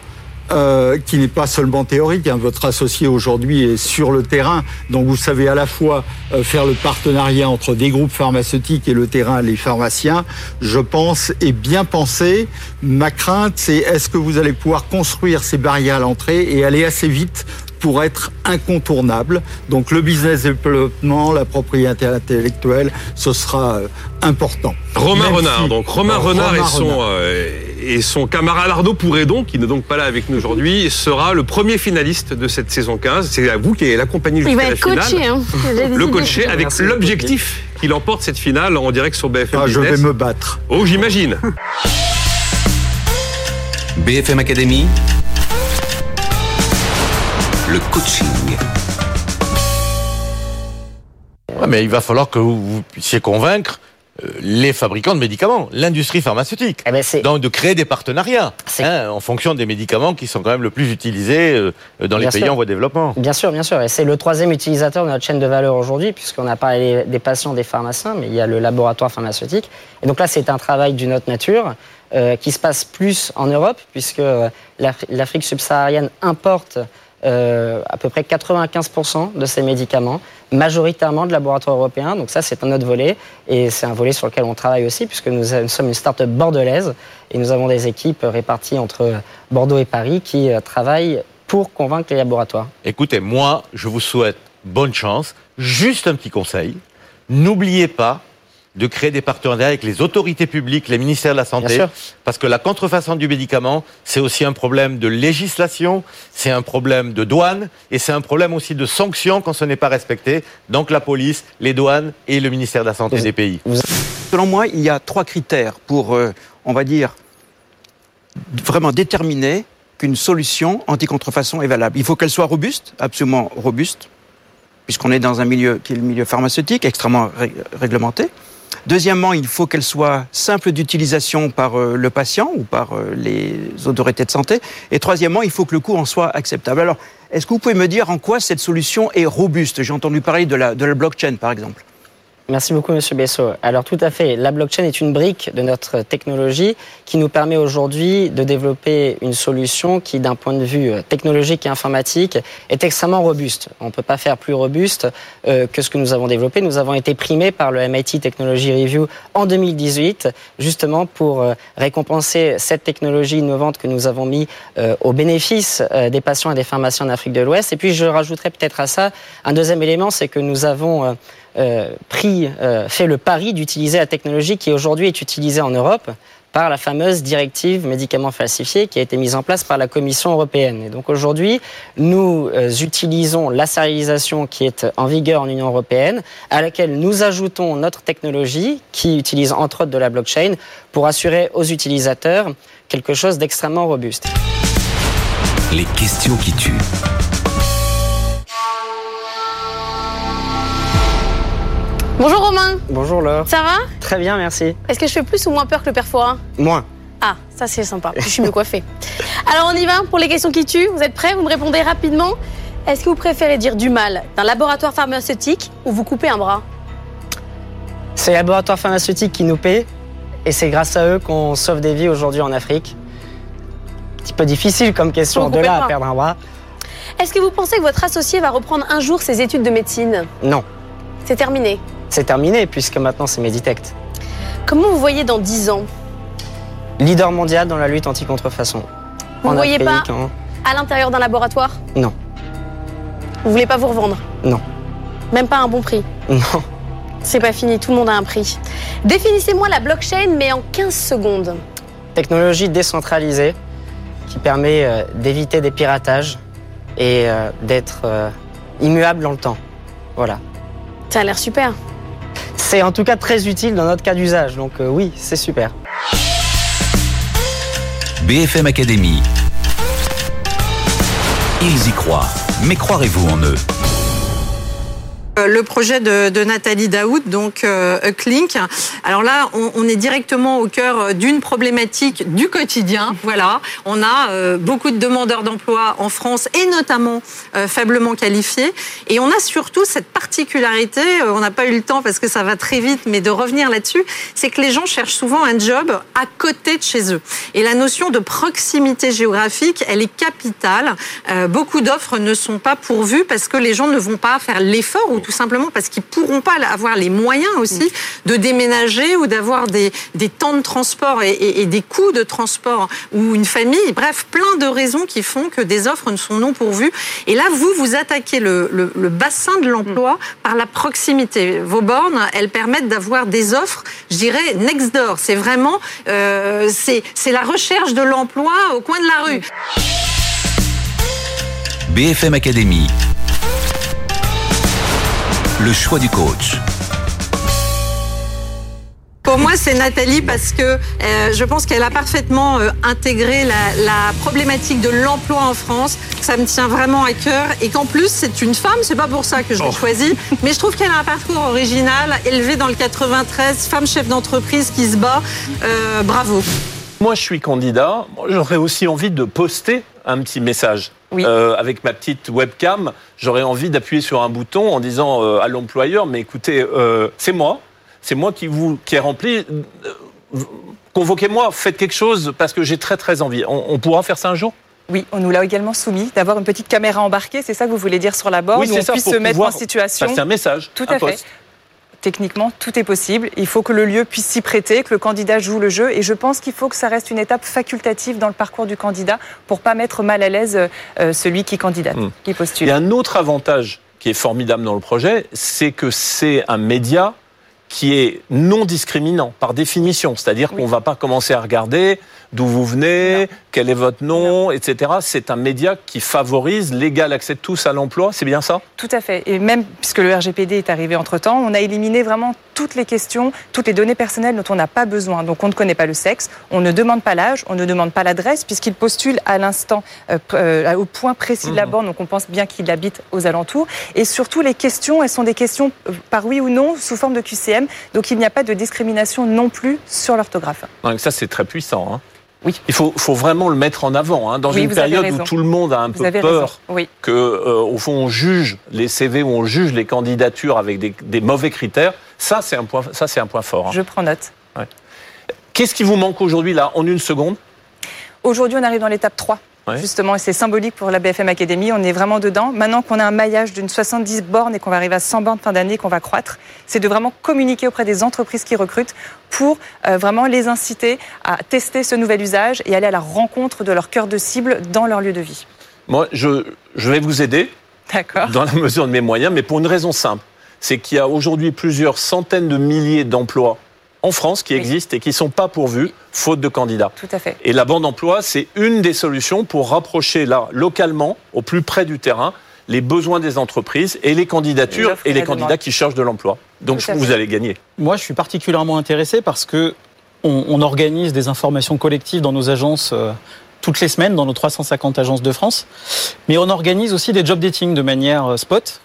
euh, qui n'est pas seulement théorique. hein. Votre associé aujourd'hui est sur le terrain, donc vous savez à la fois euh, faire le partenariat entre des groupes pharmaceutiques et le terrain, les pharmaciens. Je pense est bien pensé. Ma crainte, c'est est-ce que vous allez pouvoir construire ces barrières à l'entrée et aller assez vite pour être incontournable. Donc le business développement, la propriété intellectuelle, ce sera euh, important. Romain Même Renard, si- donc Romain Renard et son, Renard. euh, et son camarade Arnaud Pouredon, qui n'est donc pas là avec nous aujourd'hui, sera le premier finaliste de cette saison 15. C'est à vous qui allez l'accompagner Il va jusqu'à la être finale. coaché, hein. Le coacher avec l'objectif qu'il emporte cette finale en direct sur BFM Ah, je vais me battre. Oh, j'imagine. BFM Academy. Le coaching. Ouais, mais il va falloir que vous, vous puissiez convaincre euh, les fabricants de médicaments, l'industrie pharmaceutique. Eh ben, Donc de créer des partenariats hein, en fonction des médicaments qui sont quand même le plus utilisés euh, dans les pays sûr. en voie de développement. Bien sûr, bien sûr. Et c'est le troisième utilisateur de notre chaîne de valeur aujourd'hui, puisqu'on a parlé des patients, des pharmaciens, mais il y a le laboratoire pharmaceutique. Et donc là, c'est un travail d'une autre nature euh, qui se passe plus en Europe, puisque euh, l'Afri- l'Afrique subsaharienne importe euh, à peu près 95% de ces médicaments, majoritairement de laboratoires européens. Donc ça, c'est un autre volet. Et c'est un volet sur lequel on travaille aussi, puisque nous, sommes une start-up bordelaise et nous avons des équipes réparties entre Bordeaux et Paris qui euh, travaillent pour convaincre les laboratoires. Écoutez, moi, je vous souhaite bonne chance. Juste un petit conseil. N'oubliez pas de créer des partenariats avec les autorités publiques, les ministères de la Santé, Bien sûr. parce que la contrefaçon du médicament, c'est aussi un problème de législation, c'est un problème de douane, et c'est un problème aussi de sanctions quand ce n'est pas respecté. Donc la police, les douanes et le ministère de la Santé des pays. Selon moi, il y a trois critères pour, euh, on va dire, vraiment déterminer qu'une solution anti-contrefaçon est valable. Il faut qu'elle soit robuste, absolument robuste, puisqu'on est dans un milieu qui est le milieu pharmaceutique, extrêmement ré- réglementé. Deuxièmement, il faut qu'elle soit simple d'utilisation par euh, le patient ou par euh, les autorités de santé. Et troisièmement, il faut que le coût en soit acceptable. Alors, est-ce que vous pouvez me dire en quoi cette solution est robuste? J'ai entendu parler de la, de la blockchain, par exemple. Merci beaucoup, Monsieur Bessot. Alors, tout à fait. La blockchain est une brique de notre technologie qui nous permet aujourd'hui de développer une solution qui, d'un point de vue euh, technologique et informatique, est extrêmement robuste. On ne peut pas faire plus robuste euh, que ce que nous avons développé. Nous avons été primés par le MIT Technology Review en 2018, justement pour euh, récompenser cette technologie innovante que nous avons mis au bénéfice des patients et des pharmaciens en Afrique de l'Ouest. Et puis, je rajouterais peut-être à ça un deuxième élément, c'est que nous avons pris, euh, fait le pari d'utiliser la technologie qui aujourd'hui est utilisée en Europe par la fameuse directive médicaments falsifiés qui a été mise en place par la Commission européenne. Et donc aujourd'hui, nous euh, utilisons la sérialisation qui est en vigueur en Union européenne, à laquelle nous ajoutons notre technologie qui utilise entre autres de la blockchain pour assurer aux utilisateurs quelque chose d'extrêmement robuste. Les questions qui tuent. Bonjour Romain. Bonjour Laure. Ça va? Très bien, merci. Est-ce que je fais plus ou moins peur que le père Moins. Ah, ça c'est sympa. Je suis mieux coiffée. Alors on y va pour les questions qui tuent. Vous êtes prêts? Vous me répondez rapidement. Est-ce que vous préférez dire du mal d'un laboratoire pharmaceutique ou vous couper un bras? C'est les laboratoires pharmaceutiques qui nous paient et c'est grâce à eux qu'on sauve des vies aujourd'hui en Afrique. Un petit peu difficile comme question, de là à perdre un bras. Est-ce que vous pensez que votre associé va reprendre un jour ses études de médecine? Non, C'est terminé. c'est terminé puisque maintenant c'est Meditect. Comment vous voyez dans 10 ans? Leader mondial dans la lutte anti-contrefaçon. Vous ne voyez pas à l'intérieur d'un laboratoire? Non, Vous voulez pas vous revendre? Non, Même pas à un bon prix? Non. C'est pas fini, tout le monde a un prix. Définissez-moi la blockchain, mais en 15 secondes. Technologie décentralisée qui permet euh, d'éviter des piratages et euh, d'être euh, immuable dans le temps. Voilà. Ça a l'air super. C'est en tout cas très utile dans notre cas d'usage, donc euh, oui, c'est super. BFM Academy. Ils y croient. Mais croirez-vous en eux? Euh, Le projet de, de Nathalie Daoud, donc euh, Uclink. Alors là, on, on est directement au cœur d'une problématique du quotidien. Voilà, on a euh, beaucoup de demandeurs d'emploi en France et notamment euh, faiblement qualifiés. Et on a surtout cette particularité, euh, on n'a pas eu le temps parce que ça va très vite, mais de revenir là-dessus, c'est que les gens cherchent souvent un job à côté de chez eux. Et la notion de proximité géographique, elle est capitale. Euh, beaucoup d'offres ne sont pas pourvues parce que les gens ne vont pas faire l'effort ou tout simplement parce qu'ils pourront pas avoir les moyens aussi de déménager ou d'avoir des, des temps de transport et, et- et des coûts de transport ou une famille. Bref, plein de raisons qui font que des offres ne sont non pourvues. Et là, vous, vous attaquez le, le- le bassin de l'emploi par la proximité. Vos bornes, elles permettent d'avoir des offres, je dirais, next door. C'est vraiment, euh, c'est c'est la recherche de l'emploi au coin de la rue. BFM Academy. Le choix du coach. Pour moi, c'est Nathalie parce que euh, je pense qu'elle a parfaitement euh, intégré la, la problématique de l'emploi en France. Ça me tient vraiment à cœur et qu'en plus, c'est une femme. C'est pas pour ça que je l'ai choisie, mais je trouve qu'elle a un parcours original, élevée dans le 93, femme chef d'entreprise qui se bat. Euh, bravo. Moi, je suis candidat. J'aurais aussi envie de poster un petit message. Euh, avec ma petite webcam, j'aurais envie d'appuyer sur un bouton en disant euh, à l'employeur, mais écoutez, euh, c'est moi, c'est moi qui vous qui ai rempli. euh, Convoquez-moi, faites quelque chose parce que j'ai très très envie. On, on pourra faire ça un jour? Oui, on nous l'a également soumis, d'avoir une petite caméra embarquée, c'est ça que vous voulez dire sur la borne, Oui, où c'est on ça, puisse pour se mettre en situation. passer un message, Tout à fait. Techniquement, tout est possible. Il faut que le lieu puisse s'y prêter, que le candidat joue le jeu. Et je pense qu'il faut que ça reste une étape facultative dans le parcours du candidat pour pas mettre mal à l'aise euh, celui qui candidate, Hmm. qui postule. Il y a un autre avantage qui est formidable dans le projet, c'est que c'est un média qui est non discriminant par définition. C'est-à-dire qu'on ne va pas commencer à regarder d'où vous venez, quel est votre nom, etc. C'est un média qui favorise l'égal accès de tous à l'emploi. C'est bien ça? Tout à fait. Et même puisque le RGPD est arrivé entre-temps, on a éliminé vraiment toutes les questions, toutes les données personnelles dont on n'a pas besoin. Donc on ne connaît pas le sexe, on ne demande pas l'âge, on ne demande pas l'adresse, puisqu'il postule à l'instant, euh, euh, au point précis de la Mhm. borne, donc on pense bien qu'il habite aux alentours. Et surtout, les questions, elles sont des questions euh, par oui ou non, sous forme de QCM. Donc il n'y a pas de discrimination non plus sur l'orthographe. Ça, c'est très puissant. hein. Il faut, faut vraiment le mettre en avant. hein. Dans Oui, une période où tout le monde a un Vous peu peur. Oui. que, euh, au fond, on juge les CV ou on juge les candidatures avec des, des mauvais critères, ça, c'est un point, ça, c'est un point fort. hein. Je prends note. Ouais. Qu'est-ce qui vous manque aujourd'hui, là, en une seconde? Aujourd'hui, on arrive dans l'étape 3. Ouais. Justement, et c'est symbolique pour la BFM Academy. On est vraiment dedans. Maintenant qu'on a un maillage d'une 70 bornes et qu'on va arriver à 100 bornes fin d'année, qu'on va croître, c'est de vraiment communiquer auprès des entreprises qui recrutent pour euh, vraiment les inciter à tester ce nouvel usage et aller à la rencontre de leur cœur de cible dans leur lieu de vie. Moi, je, je vais vous aider D'accord. dans la mesure de mes moyens, mais pour une raison simple. C'est qu'il y a aujourd'hui plusieurs centaines de milliers d'emplois en France qui existent et qui ne sont pas pourvus, faute de candidats. Tout à fait. Et la bande emploi, c'est une des solutions pour rapprocher là, localement, au plus près du terrain, les besoins des entreprises et les candidatures et et les candidats qui cherchent de l'emploi. Donc à vous allez gagner. Moi, je suis particulièrement intéressé parce que on, on organise des informations collectives dans nos agences euh, toutes les semaines, dans nos 350 agences de France. Mais on organise aussi des job dating de manière euh, spot.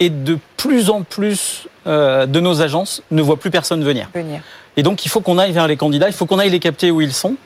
Et de plus en plus euh, de nos agences ne voient plus personne venir. Venir. Et donc, il faut qu'on aille vers les candidats, il faut qu'on aille les capter où ils sont.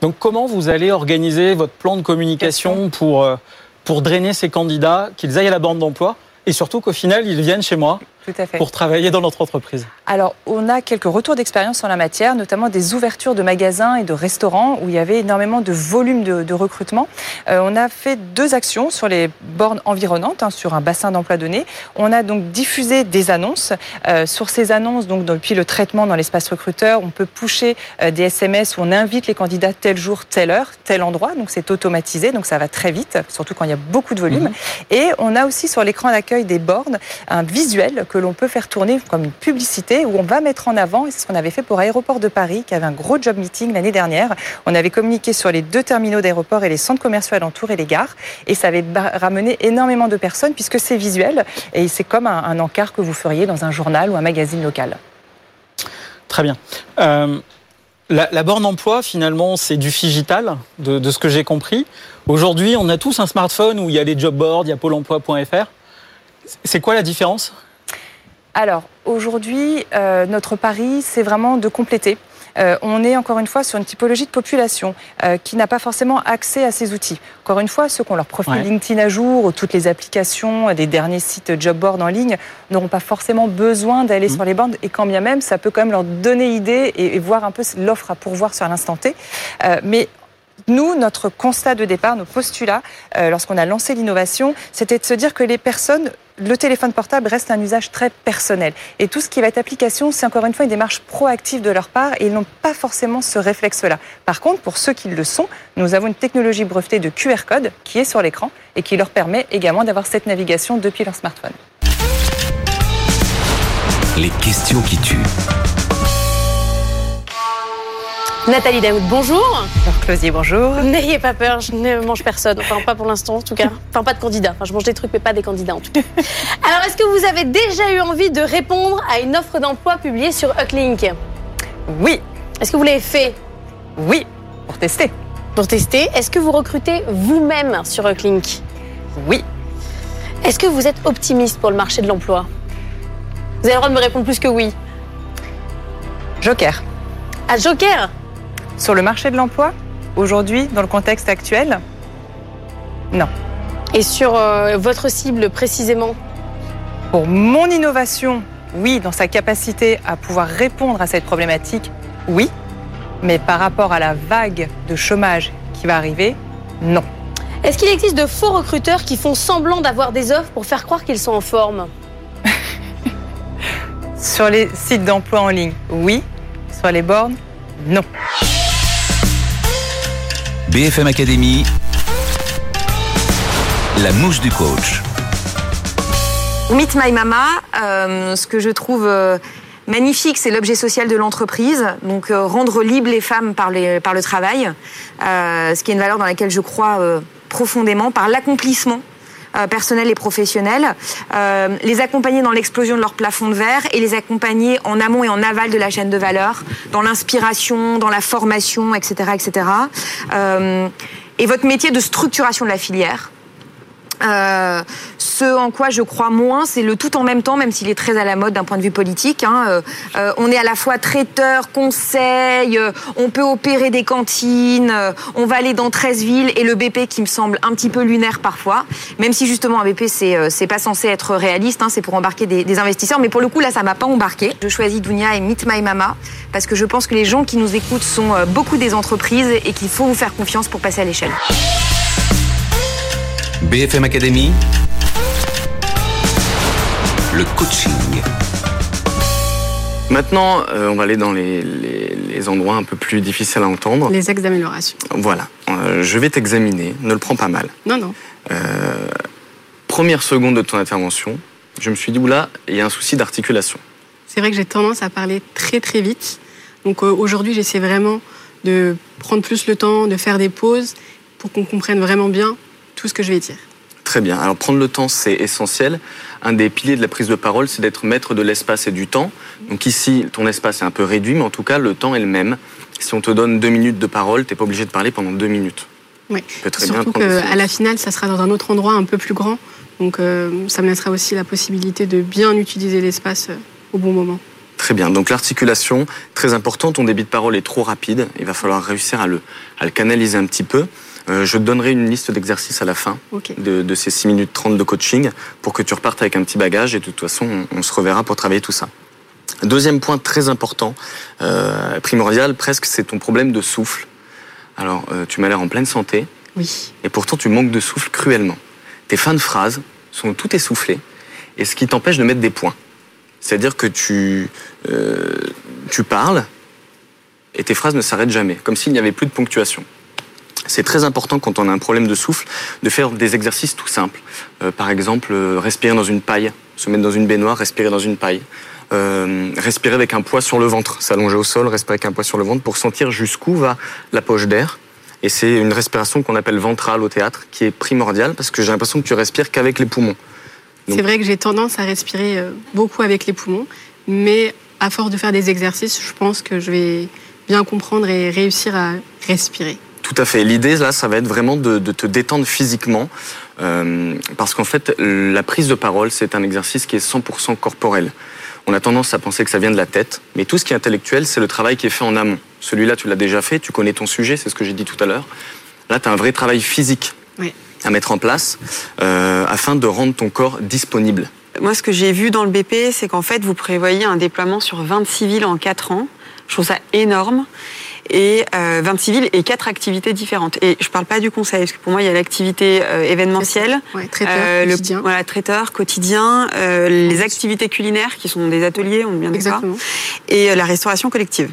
Donc, comment vous allez organiser votre plan de communication pour, euh, pour drainer ces candidats, qu'ils aillent à la bande d'emploi et surtout qu'au final, ils viennent chez moi Tout à fait. pour travailler dans notre entreprise Alors, on a quelques retours d'expérience en la matière, notamment des ouvertures de magasins et de restaurants où il y avait énormément de volume de, de recrutement. Euh, on a fait deux actions sur les bornes environnantes, hein, sur un bassin d'emploi donné. On a donc diffusé des annonces. Euh, sur ces annonces, donc depuis le traitement dans l'espace recruteur, on peut pusher euh, des SMS où on invite les candidats tel jour, telle heure, tel endroit. Donc c'est automatisé, donc ça va très vite, surtout quand il y a beaucoup de volume. Et on a aussi sur l'écran d'accueil des bornes un visuel que l'on peut faire tourner comme une publicité où on va mettre en avant, c'est ce qu'on avait fait pour Aéroport de Paris, qui avait un gros job meeting l'année dernière. On avait communiqué sur les deux terminaux d'aéroport et les centres commerciaux alentours et les gares. Et ça avait ramené énormément de personnes puisque c'est visuel et c'est comme un, encart que vous feriez dans un journal ou un magazine local. Très bien. Euh, la, borne emploi, finalement, c'est du figital, de, de ce que j'ai compris. Aujourd'hui, on a tous un smartphone où il y a les job boards, il y a pôle emploi.fr. C'est quoi la différence? Alors, aujourd'hui, euh, notre pari, c'est vraiment de compléter. Euh, on est encore une fois sur une typologie de population euh, qui n'a pas forcément accès à ces outils. Encore une fois, ceux qui ont leur profil Ouais. LinkedIn à jour ou toutes les applications des derniers sites job board en ligne n'auront pas forcément besoin d'aller sur les bandes et quand bien même, ça peut quand même leur donner idée et, et voir un peu l'offre à pourvoir sur l'instant T. Euh, mais nous, notre constat de départ, nos postulats, euh, lorsqu'on a lancé l'innovation, c'était de se dire que les personnes, le téléphone portable reste un usage très personnel. Et tout ce qui va être application, c'est encore une fois une démarche proactive de leur part et ils n'ont pas forcément ce réflexe-là. Par contre, pour ceux qui le sont, nous avons une technologie brevetée de QR code qui est sur l'écran et qui leur permet également d'avoir cette navigation depuis leur smartphone. Les questions qui tuent. Nathalie Daoud, bonjour. Closier, bonjour. N'ayez pas peur, je ne mange personne. Enfin, pas pour l'instant, en tout cas. Enfin, pas de candidats. Enfin, je mange des trucs, mais pas des candidats, en tout cas. Alors, est-ce que vous avez déjà eu envie de répondre à une offre d'emploi publiée sur Ucklink Oui. Est-ce que vous l'avez fait? Oui, pour tester. Pour tester. Est-ce que vous recrutez vous-même sur Uclink? Oui. Est-ce que vous êtes optimiste pour le marché de l'emploi? Vous avez le droit de me répondre plus que oui. Joker. À Joker? Sur le marché de l'emploi, aujourd'hui, dans le contexte actuel, non. Et sur euh, votre cible précisément Pour mon innovation, oui, dans sa capacité à pouvoir répondre à cette problématique, oui. Mais par rapport à la vague de chômage qui va arriver, non. Est-ce qu'il existe de faux recruteurs qui font semblant d'avoir des offres pour faire croire qu'ils sont en forme? Sur les sites d'emploi en ligne, oui. Sur les bornes, non. BFM Academy, la mouche du coach. Meet My Mama, euh, ce que je trouve euh, magnifique, c'est l'objet social de l'entreprise. Donc euh, rendre libres les femmes par, le travail, ce qui est une valeur dans laquelle je crois profondément, par l'accomplissement euh, personnel et professionnel, euh, les accompagner dans l'explosion de leur plafond de verre et les accompagner en amont et en aval de la chaîne de valeur, dans l'inspiration, dans la formation, etc., etc. Euh, et votre métier de structuration de la filière. Euh, ce en quoi je crois moins, c'est le tout en même temps, même s'il est très à la mode d'un point de vue politique. hein. Euh, euh, on est à la fois traiteur, conseil, on peut opérer des cantines, on va aller dans 13 villes et le BP qui me semble un petit peu lunaire parfois, même si justement un BP c'est pas censé être réaliste, hein, c'est pour embarquer des, investisseurs, mais pour le coup là ça m'a pas embarqué. Je choisis Dunia et Meet My Mama parce que je pense que les gens qui nous écoutent sont beaucoup des entreprises et qu'il faut vous faire confiance pour passer à l'échelle. BFM Academy, le coaching. Maintenant, euh, on va aller dans les, les- les endroits un peu plus difficiles à entendre. Les axes d'amélioration. Voilà, Euh, je vais t'examiner, ne le prends pas mal. Non, non. Euh, première seconde de ton intervention, je me suis dit, oula, il y a un souci d'articulation. C'est vrai que j'ai tendance à parler très très vite. Donc euh, aujourd'hui, j'essaie vraiment de prendre plus le temps, de faire des pauses pour qu'on comprenne vraiment bien tout ce que je vais dire. Très bien, alors prendre le temps, c'est essentiel. Un des piliers de la prise de parole, c'est d'être maître de l'espace et du temps. Donc ici, ton espace est un peu réduit, mais en tout cas, le temps est le même. Si on te donne deux minutes de parole, t'es pas obligé de parler pendant deux minutes. Oui. Très Surtout qu'à la finale, ça sera dans un autre endroit un peu plus grand. Donc euh, ça me laissera aussi la possibilité de bien utiliser l'espace euh, au bon moment. Très bien. Donc l'articulation, très importante. Ton débit de parole est trop rapide. Il va falloir réussir à le, à le canaliser un petit peu. Euh, je te donnerai une liste d'exercices à la fin de, de ces 6 minutes 30 de coaching pour que tu repartes avec un petit bagage et de toute façon, on, on se reverra pour travailler tout ça. Deuxième point très important, euh, primordial presque, c'est ton problème de souffle. Alors, euh, tu m'as l'air en pleine santé. Oui. Et pourtant, tu manques de souffle cruellement. Tes fins de phrases sont tout essoufflées, et ce qui t'empêche de mettre des points. C'est-à-dire que tu, tu parles, et tes phrases ne s'arrêtent jamais, comme s'il n'y avait plus de ponctuation. C'est très important quand on a un problème de souffle de faire des exercices tout simples. Euh, par exemple, euh, respirer dans une paille, se mettre dans une baignoire, respirer dans une paille. Euh, respirer avec un poids sur le ventre, s'allonger au sol, respirer avec un poids sur le ventre pour sentir jusqu'où va la poche d'air. Et c'est une respiration qu'on appelle ventrale au théâtre, qui est primordiale parce que j'ai l'impression que tu respires qu'avec les poumons. C'est vrai que j'ai tendance à respirer beaucoup avec les poumons, mais à force de faire des exercices, je pense que je vais bien comprendre et réussir à respirer. Tout à fait. L'idée, là, ça va être vraiment de, de te détendre physiquement, euh, parce qu'en fait, la prise de parole, c'est un exercice qui est 100% corporel. On a tendance à penser que ça vient de la tête, mais tout ce qui est intellectuel, c'est le travail qui est fait en amont. Celui-là, tu l'as déjà fait, tu connais ton sujet, c'est ce que j'ai dit tout à l'heure. Là, tu as un vrai travail physique Oui. à mettre en place euh, afin de rendre ton corps disponible. Moi, ce que j'ai vu dans le BP, c'est qu'en fait, vous prévoyez un déploiement sur 26 villes en 4 ans. Je trouve ça énorme. Et euh, 26 villes et 4 activités différentes. Et je parle pas du conseil, parce que pour moi, il y a l'activité euh, événementielle, Ouais, traiteur, euh, le quotidien. voilà, traiteur, quotidien, euh, les activités culinaires qui sont des ateliers, on bien d'accord, Exactement. et euh, la restauration collective.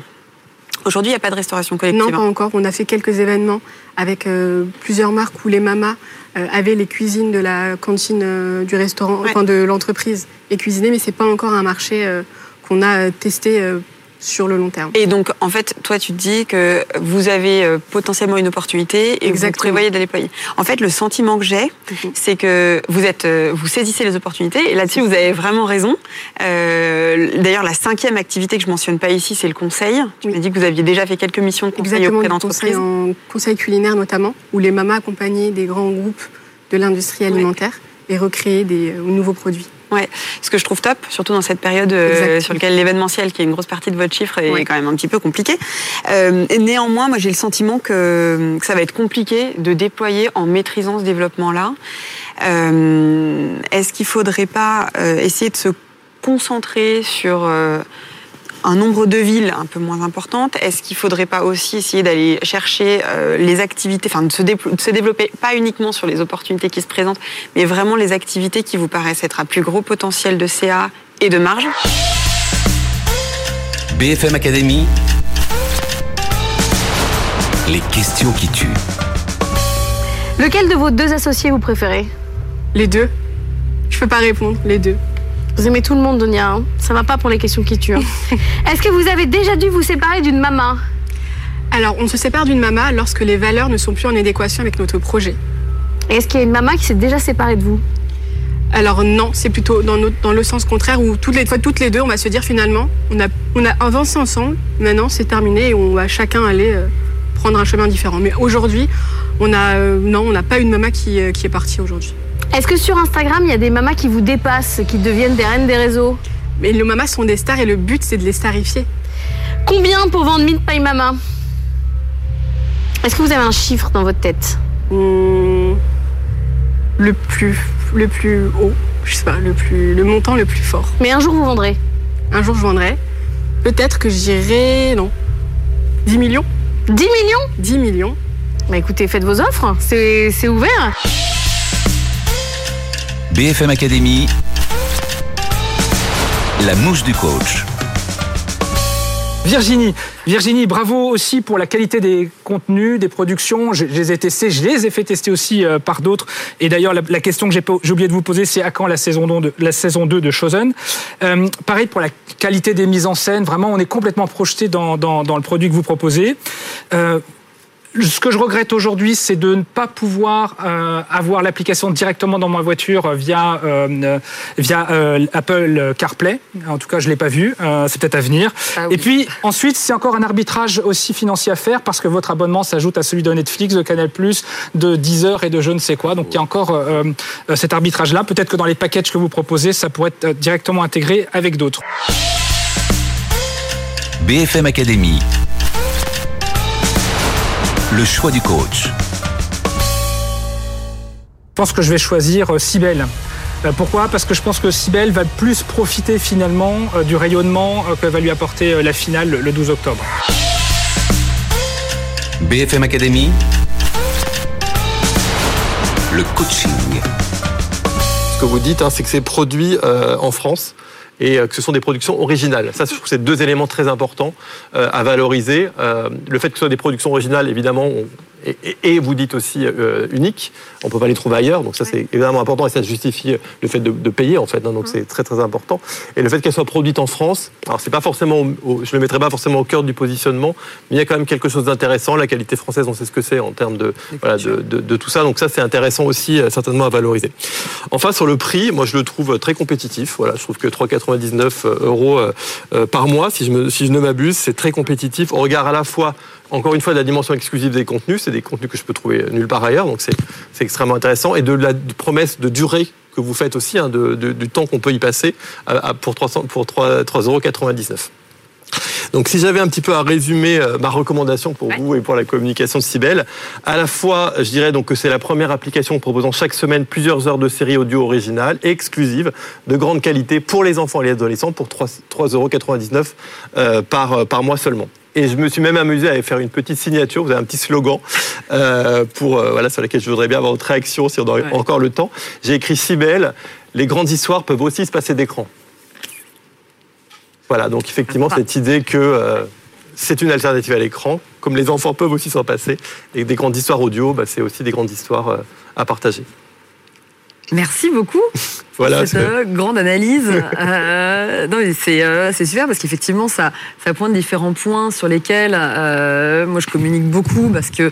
Aujourd'hui, il n'y a pas de restauration collective. Non, pas encore. On a fait quelques événements avec euh, plusieurs marques où les mamas euh, avaient les cuisines de la cantine euh, du restaurant, enfin de l'entreprise et cuisinées, mais c'est pas encore un marché euh, qu'on a euh, testé euh, sur le long terme. Et donc, en fait, toi, tu te dis que vous avez euh, potentiellement une opportunité et vous prévoyez de la déployer. En fait, le sentiment que j'ai, Mhm. c'est que vous êtes, euh, vous saisissez les opportunités et là-dessus, vous avez vraiment raison. Euh, D'ailleurs, la cinquième activité que je mentionne pas ici, c'est le conseil. Tu m'as dit que vous aviez déjà fait quelques missions de conseil Exactement, auprès du conseil d'entreprises. en conseil culinaire notamment, où les mamas accompagnaient des grands groupes de l'industrie alimentaire et recréaient des euh, nouveaux produits. Ouais, ce que je trouve top, surtout dans cette période euh, sur laquelle l'événementiel, qui est une grosse partie de votre chiffre, est Ouais. quand même un petit peu compliqué. Euh, néanmoins, moi j'ai le sentiment que, que ça va être compliqué de déployer en maîtrisant ce développement-là. Euh, Est-ce qu'il faudrait pas essayer de se concentrer sur un nombre de villes un peu moins importante Est-ce qu'il faudrait pas aussi essayer d'aller chercher euh, les activités, enfin de se, déplo- de se développer pas uniquement sur les opportunités qui se présentent, mais vraiment les activités qui vous paraissent être à plus gros potentiel de CA et de marge? BFM Academy. Les questions qui tuent. Lequel de vos deux associés vous préférez? Les deux. Je peux pas répondre, les deux. Vous aimez tout le monde, Donia. hein Ça va pas pour les questions qui tuent. hein. Est-ce que vous avez déjà dû vous séparer d'une maman? Alors, on se sépare d'une maman lorsque les valeurs ne sont plus en adéquation avec notre projet. Et est-ce qu'il y a une maman qui s'est déjà séparée de vous? Alors non, c'est plutôt dans, notre- dans le sens contraire où toutes les toutes les deux, on va se dire finalement, on a, on a avancé ensemble, maintenant c'est terminé et on va chacun aller euh, prendre un chemin différent. Mais aujourd'hui, on a, euh, non, on n'a pas une maman qui, euh, qui est partie aujourd'hui. Est-ce que sur Instagram, il y a des mamas qui vous dépassent, qui deviennent des reines des réseaux Mais les mamas sont des stars et le but c'est de les starifier. Combien pour vendre Meet by Mama? Est-ce que vous avez un chiffre dans votre tête? Hmm, le plus, le plus haut, je sais pas, le plus, le montant le plus fort. Mais un jour vous vendrez? Un jour je vendrai. Peut-être que j'irai, non, 10 millions. 10 millions? 10 millions. Bah écoutez, faites vos offres, c'est ouvert. BFM Academy. La mouche du coach. Virginie, Virginie, bravo aussi pour la qualité des contenus, des productions. Je, les ai testés, je les ai fait tester aussi euh, par d'autres. Et d'ailleurs, la, question que j'ai oublié de vous poser, c'est à quand la saison 2 de, la saison 2 de Chosen? Euh, Pareil pour la qualité des mises en scène. Vraiment, on est complètement projeté dans le produit que vous proposez. Euh, ce que je regrette aujourd'hui, c'est de ne pas pouvoir euh, avoir l'application directement dans ma voiture euh, via euh, via euh, Apple CarPlay. En tout cas, je l'ai pas vu. Euh, c'est peut-être à venir. Et puis ensuite, c'est encore un arbitrage aussi financier à faire parce que votre abonnement s'ajoute à celui de Netflix, de Canal+, de Deezer et de je ne sais quoi. Donc il y a encore cet arbitrage-là. Peut-être que dans les packages que vous proposez, ça pourrait être directement intégré avec d'autres. BFM Academy. Le choix du coach. Je pense que je vais choisir euh, Cybelle. Euh, Pourquoi? Parce que je pense que Cybelle va plus profiter finalement euh, du rayonnement euh, que va lui apporter euh, la finale le- le 12 octobre. BFM Academy. Le coaching. Ce que vous dites, hein, c'est que c'est produit euh, en France et euh, que ce sont des productions originales. Ça, je trouve que c'est deux éléments très importants euh, à valoriser. Euh, le fait que ce soit des productions originales, évidemment, et, et- et vous dites aussi euh, uniques, on peut pas les trouver ailleurs. Donc ça, c'est évidemment important et ça justifie le fait de, de payer en fait. hein, donc c'est très très important. Et le fait qu'elle soit produite en France, alors c'est pas forcément, au- je le mettrai pas forcément au cœur du positionnement, mais il y a quand même quelque chose d'intéressant. La qualité française, on sait ce que c'est en termes de, voilà, de, de- de tout ça. Donc ça, c'est intéressant aussi euh, certainement à valoriser. Enfin, sur le prix, moi je le trouve très compétitif. Voilà, je trouve que 3,99 euros euh, euh, par mois, si je, me, si je ne m'abuse, c'est très compétitif au regard à la fois, encore une fois, de la dimension exclusive des contenus. C'est des contenus que je peux trouver nulle part ailleurs, donc c'est extrêmement intéressant. Et de la promesse de durée que vous faites aussi, hein, de- de- du temps qu'on peut y passer à- à- pour 300 pour 3 3,99 donc si j'avais un petit peu à résumer euh, ma recommandation pour vous et pour la communication de Cybelle, à la fois je dirais donc que c'est la première application proposant chaque semaine plusieurs heures de séries audio originales et exclusives de grande qualité pour les enfants et les adolescents pour 3 3,99 euros euh, par, euh, par mois seulement. Et je me suis même amusé à faire une petite signature, vous avez un petit slogan euh, pour euh, voilà sur lequel je voudrais bien avoir votre réaction si on a encore le temps. J'ai écrit Cybelle, les grandes histoires peuvent aussi se passer d'écran. Voilà, donc effectivement, cette idée que euh, c'est une alternative à l'écran, comme les enfants peuvent aussi s'en passer, et des grandes histoires audio, bah, c'est aussi des grandes histoires à partager. Merci beaucoup. Voilà, cette euh, grande analyse. Euh, non, c'est euh, c'est super parce qu'effectivement, ça, ça pointe différents points sur lesquels euh, moi je communique beaucoup parce que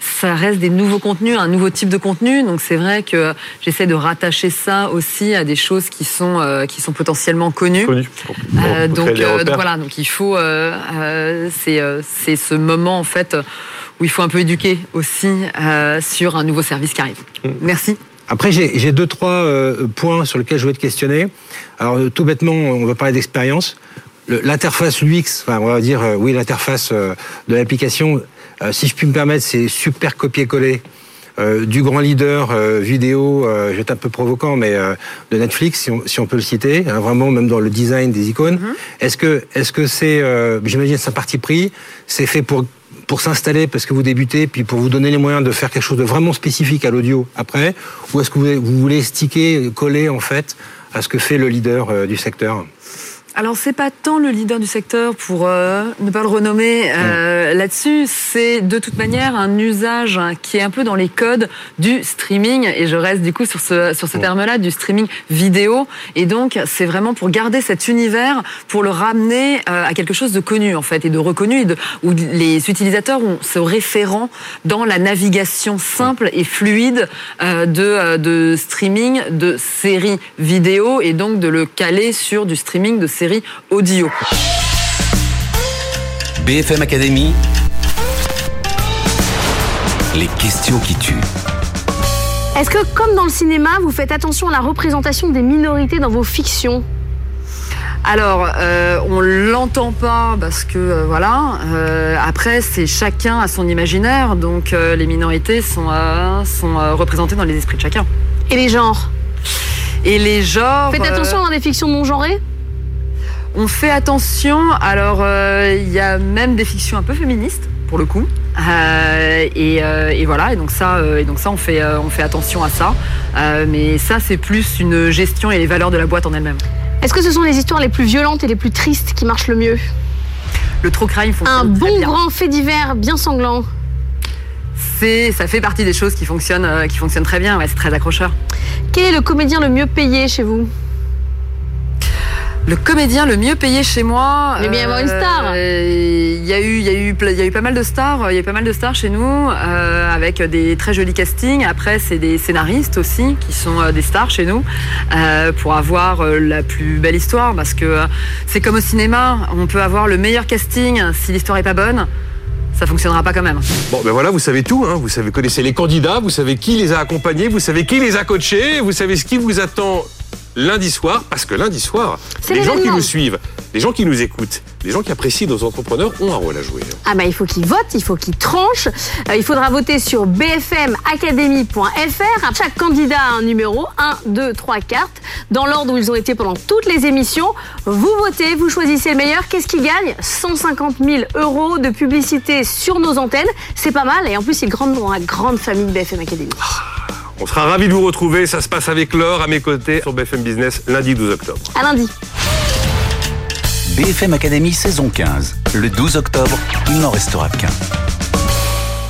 ça reste des nouveaux contenus, un nouveau type de contenu. Donc c'est vrai que j'essaie de rattacher ça aussi à des choses qui sont euh, qui sont potentiellement connues. Connu. Euh, Pour donc, euh, donc voilà, donc il faut euh, euh, c'est euh, c'est ce moment en fait où il faut un peu éduquer aussi euh, sur un nouveau service qui arrive. Merci. Après, j'ai deux, trois euh, points sur lesquels je voulais te questionner. Alors, euh, tout bêtement, on va parler d'expérience. L'interface UX, enfin, on va dire, euh, oui, l'interface euh, de l'application, euh, si je puis me permettre, c'est super copier-coller. euh, du grand leader euh, vidéo, euh, je vais être un peu provocant, mais euh, de Netflix, si on, si on peut le citer, hein, vraiment même dans le design des icônes. Est-ce que est-ce que c'est, euh, j'imagine, c'est un parti pris, c'est fait pour pour s'installer parce que vous débutez, puis pour vous donner les moyens de faire quelque chose de vraiment spécifique à l'audio après, ou est-ce que vous, voulez sticker, coller en fait à ce que fait le leader euh, du secteur? Alors c'est pas tant le leader du secteur pour euh, ne pas le renommer euh, là-dessus, c'est de toute manière un usage hein, qui est un peu dans les codes du streaming. Et je reste du coup sur ce sur ce terme-là du streaming vidéo. Et donc c'est vraiment pour garder cet univers pour le ramener euh, à quelque chose de connu en fait et de reconnu et de, où les utilisateurs ont ce référent dans la navigation simple et fluide de de streaming de séries vidéo et donc de le caler sur du streaming de séries audio. BFM Academy. Les questions qui tuent. Est-ce que, comme dans le cinéma, vous faites attention à la représentation des minorités dans vos fictions? Alors, euh, on l'entend pas parce que euh, voilà. Euh, après, c'est chacun à son imaginaire, donc euh, les minorités sont euh, sont euh, représentées dans les esprits de chacun. Et les genres? Et les genres. Faites attention euh, dans des fictions non genrées On fait attention. Alors, euh, il y a même des fictions un peu féministes pour le coup. Euh, et, euh, et voilà. Et donc ça, euh, et donc ça, on fait on fait attention à ça. Mais ça, c'est plus une gestion et les valeurs de la boîte en elle-même. Est-ce que ce sont les histoires les plus violentes et les plus tristes qui marchent le mieux? Le true crime fonctionne Un très bon bien. grand fait divers bien sanglant C'est, ça fait partie des choses qui fonctionnent, qui fonctionnent très bien. Ouais, c'est très accrocheur. Quel est le comédien le mieux payé chez vous? Le comédien le mieux payé chez moi. Il doit bien y avoir une star. euh, Il y a eu, il y a eu, ple- il y a eu pas mal de stars. Il y a eu pas mal de stars chez nous, euh, avec des très jolis castings. Après, c'est des scénaristes aussi qui sont euh, des stars chez nous euh, pour avoir euh, la plus belle histoire. Parce que euh, c'est comme au cinéma, on peut avoir le meilleur casting si l'histoire est pas bonne, ça fonctionnera pas quand même. Bon, ben voilà, vous savez tout. Hein. Vous savez, connaissez les candidats, vous savez qui les a accompagnés, vous savez qui les a coachés, vous savez ce qui vous attend lundi soir, parce que lundi soir, les gens qui nous suivent, les gens qui nous écoutent, les gens qui apprécient nos entrepreneurs ont un rôle à jouer. Ah bah il faut qu'ils votent, il faut qu'ils tranchent. Euh, il faudra voter sur bfmacademy.fr. Chaque candidat a un numéro, 1, 2, 3 cartes, dans l'ordre où ils ont été pendant toutes les émissions. Vous votez, vous choisissez le meilleur. Qu'est-ce qui gagne? 150 000 euros de publicité sur nos antennes. C'est pas mal. Et en plus, ils grandent dans la grande famille de BFM Academy. On sera ravis de vous retrouver. Ça se passe avec Laure à mes côtés sur BFM Business lundi 12 octobre. À lundi. BFM Academy saison 15. Le 12 octobre, il n'en restera qu'un.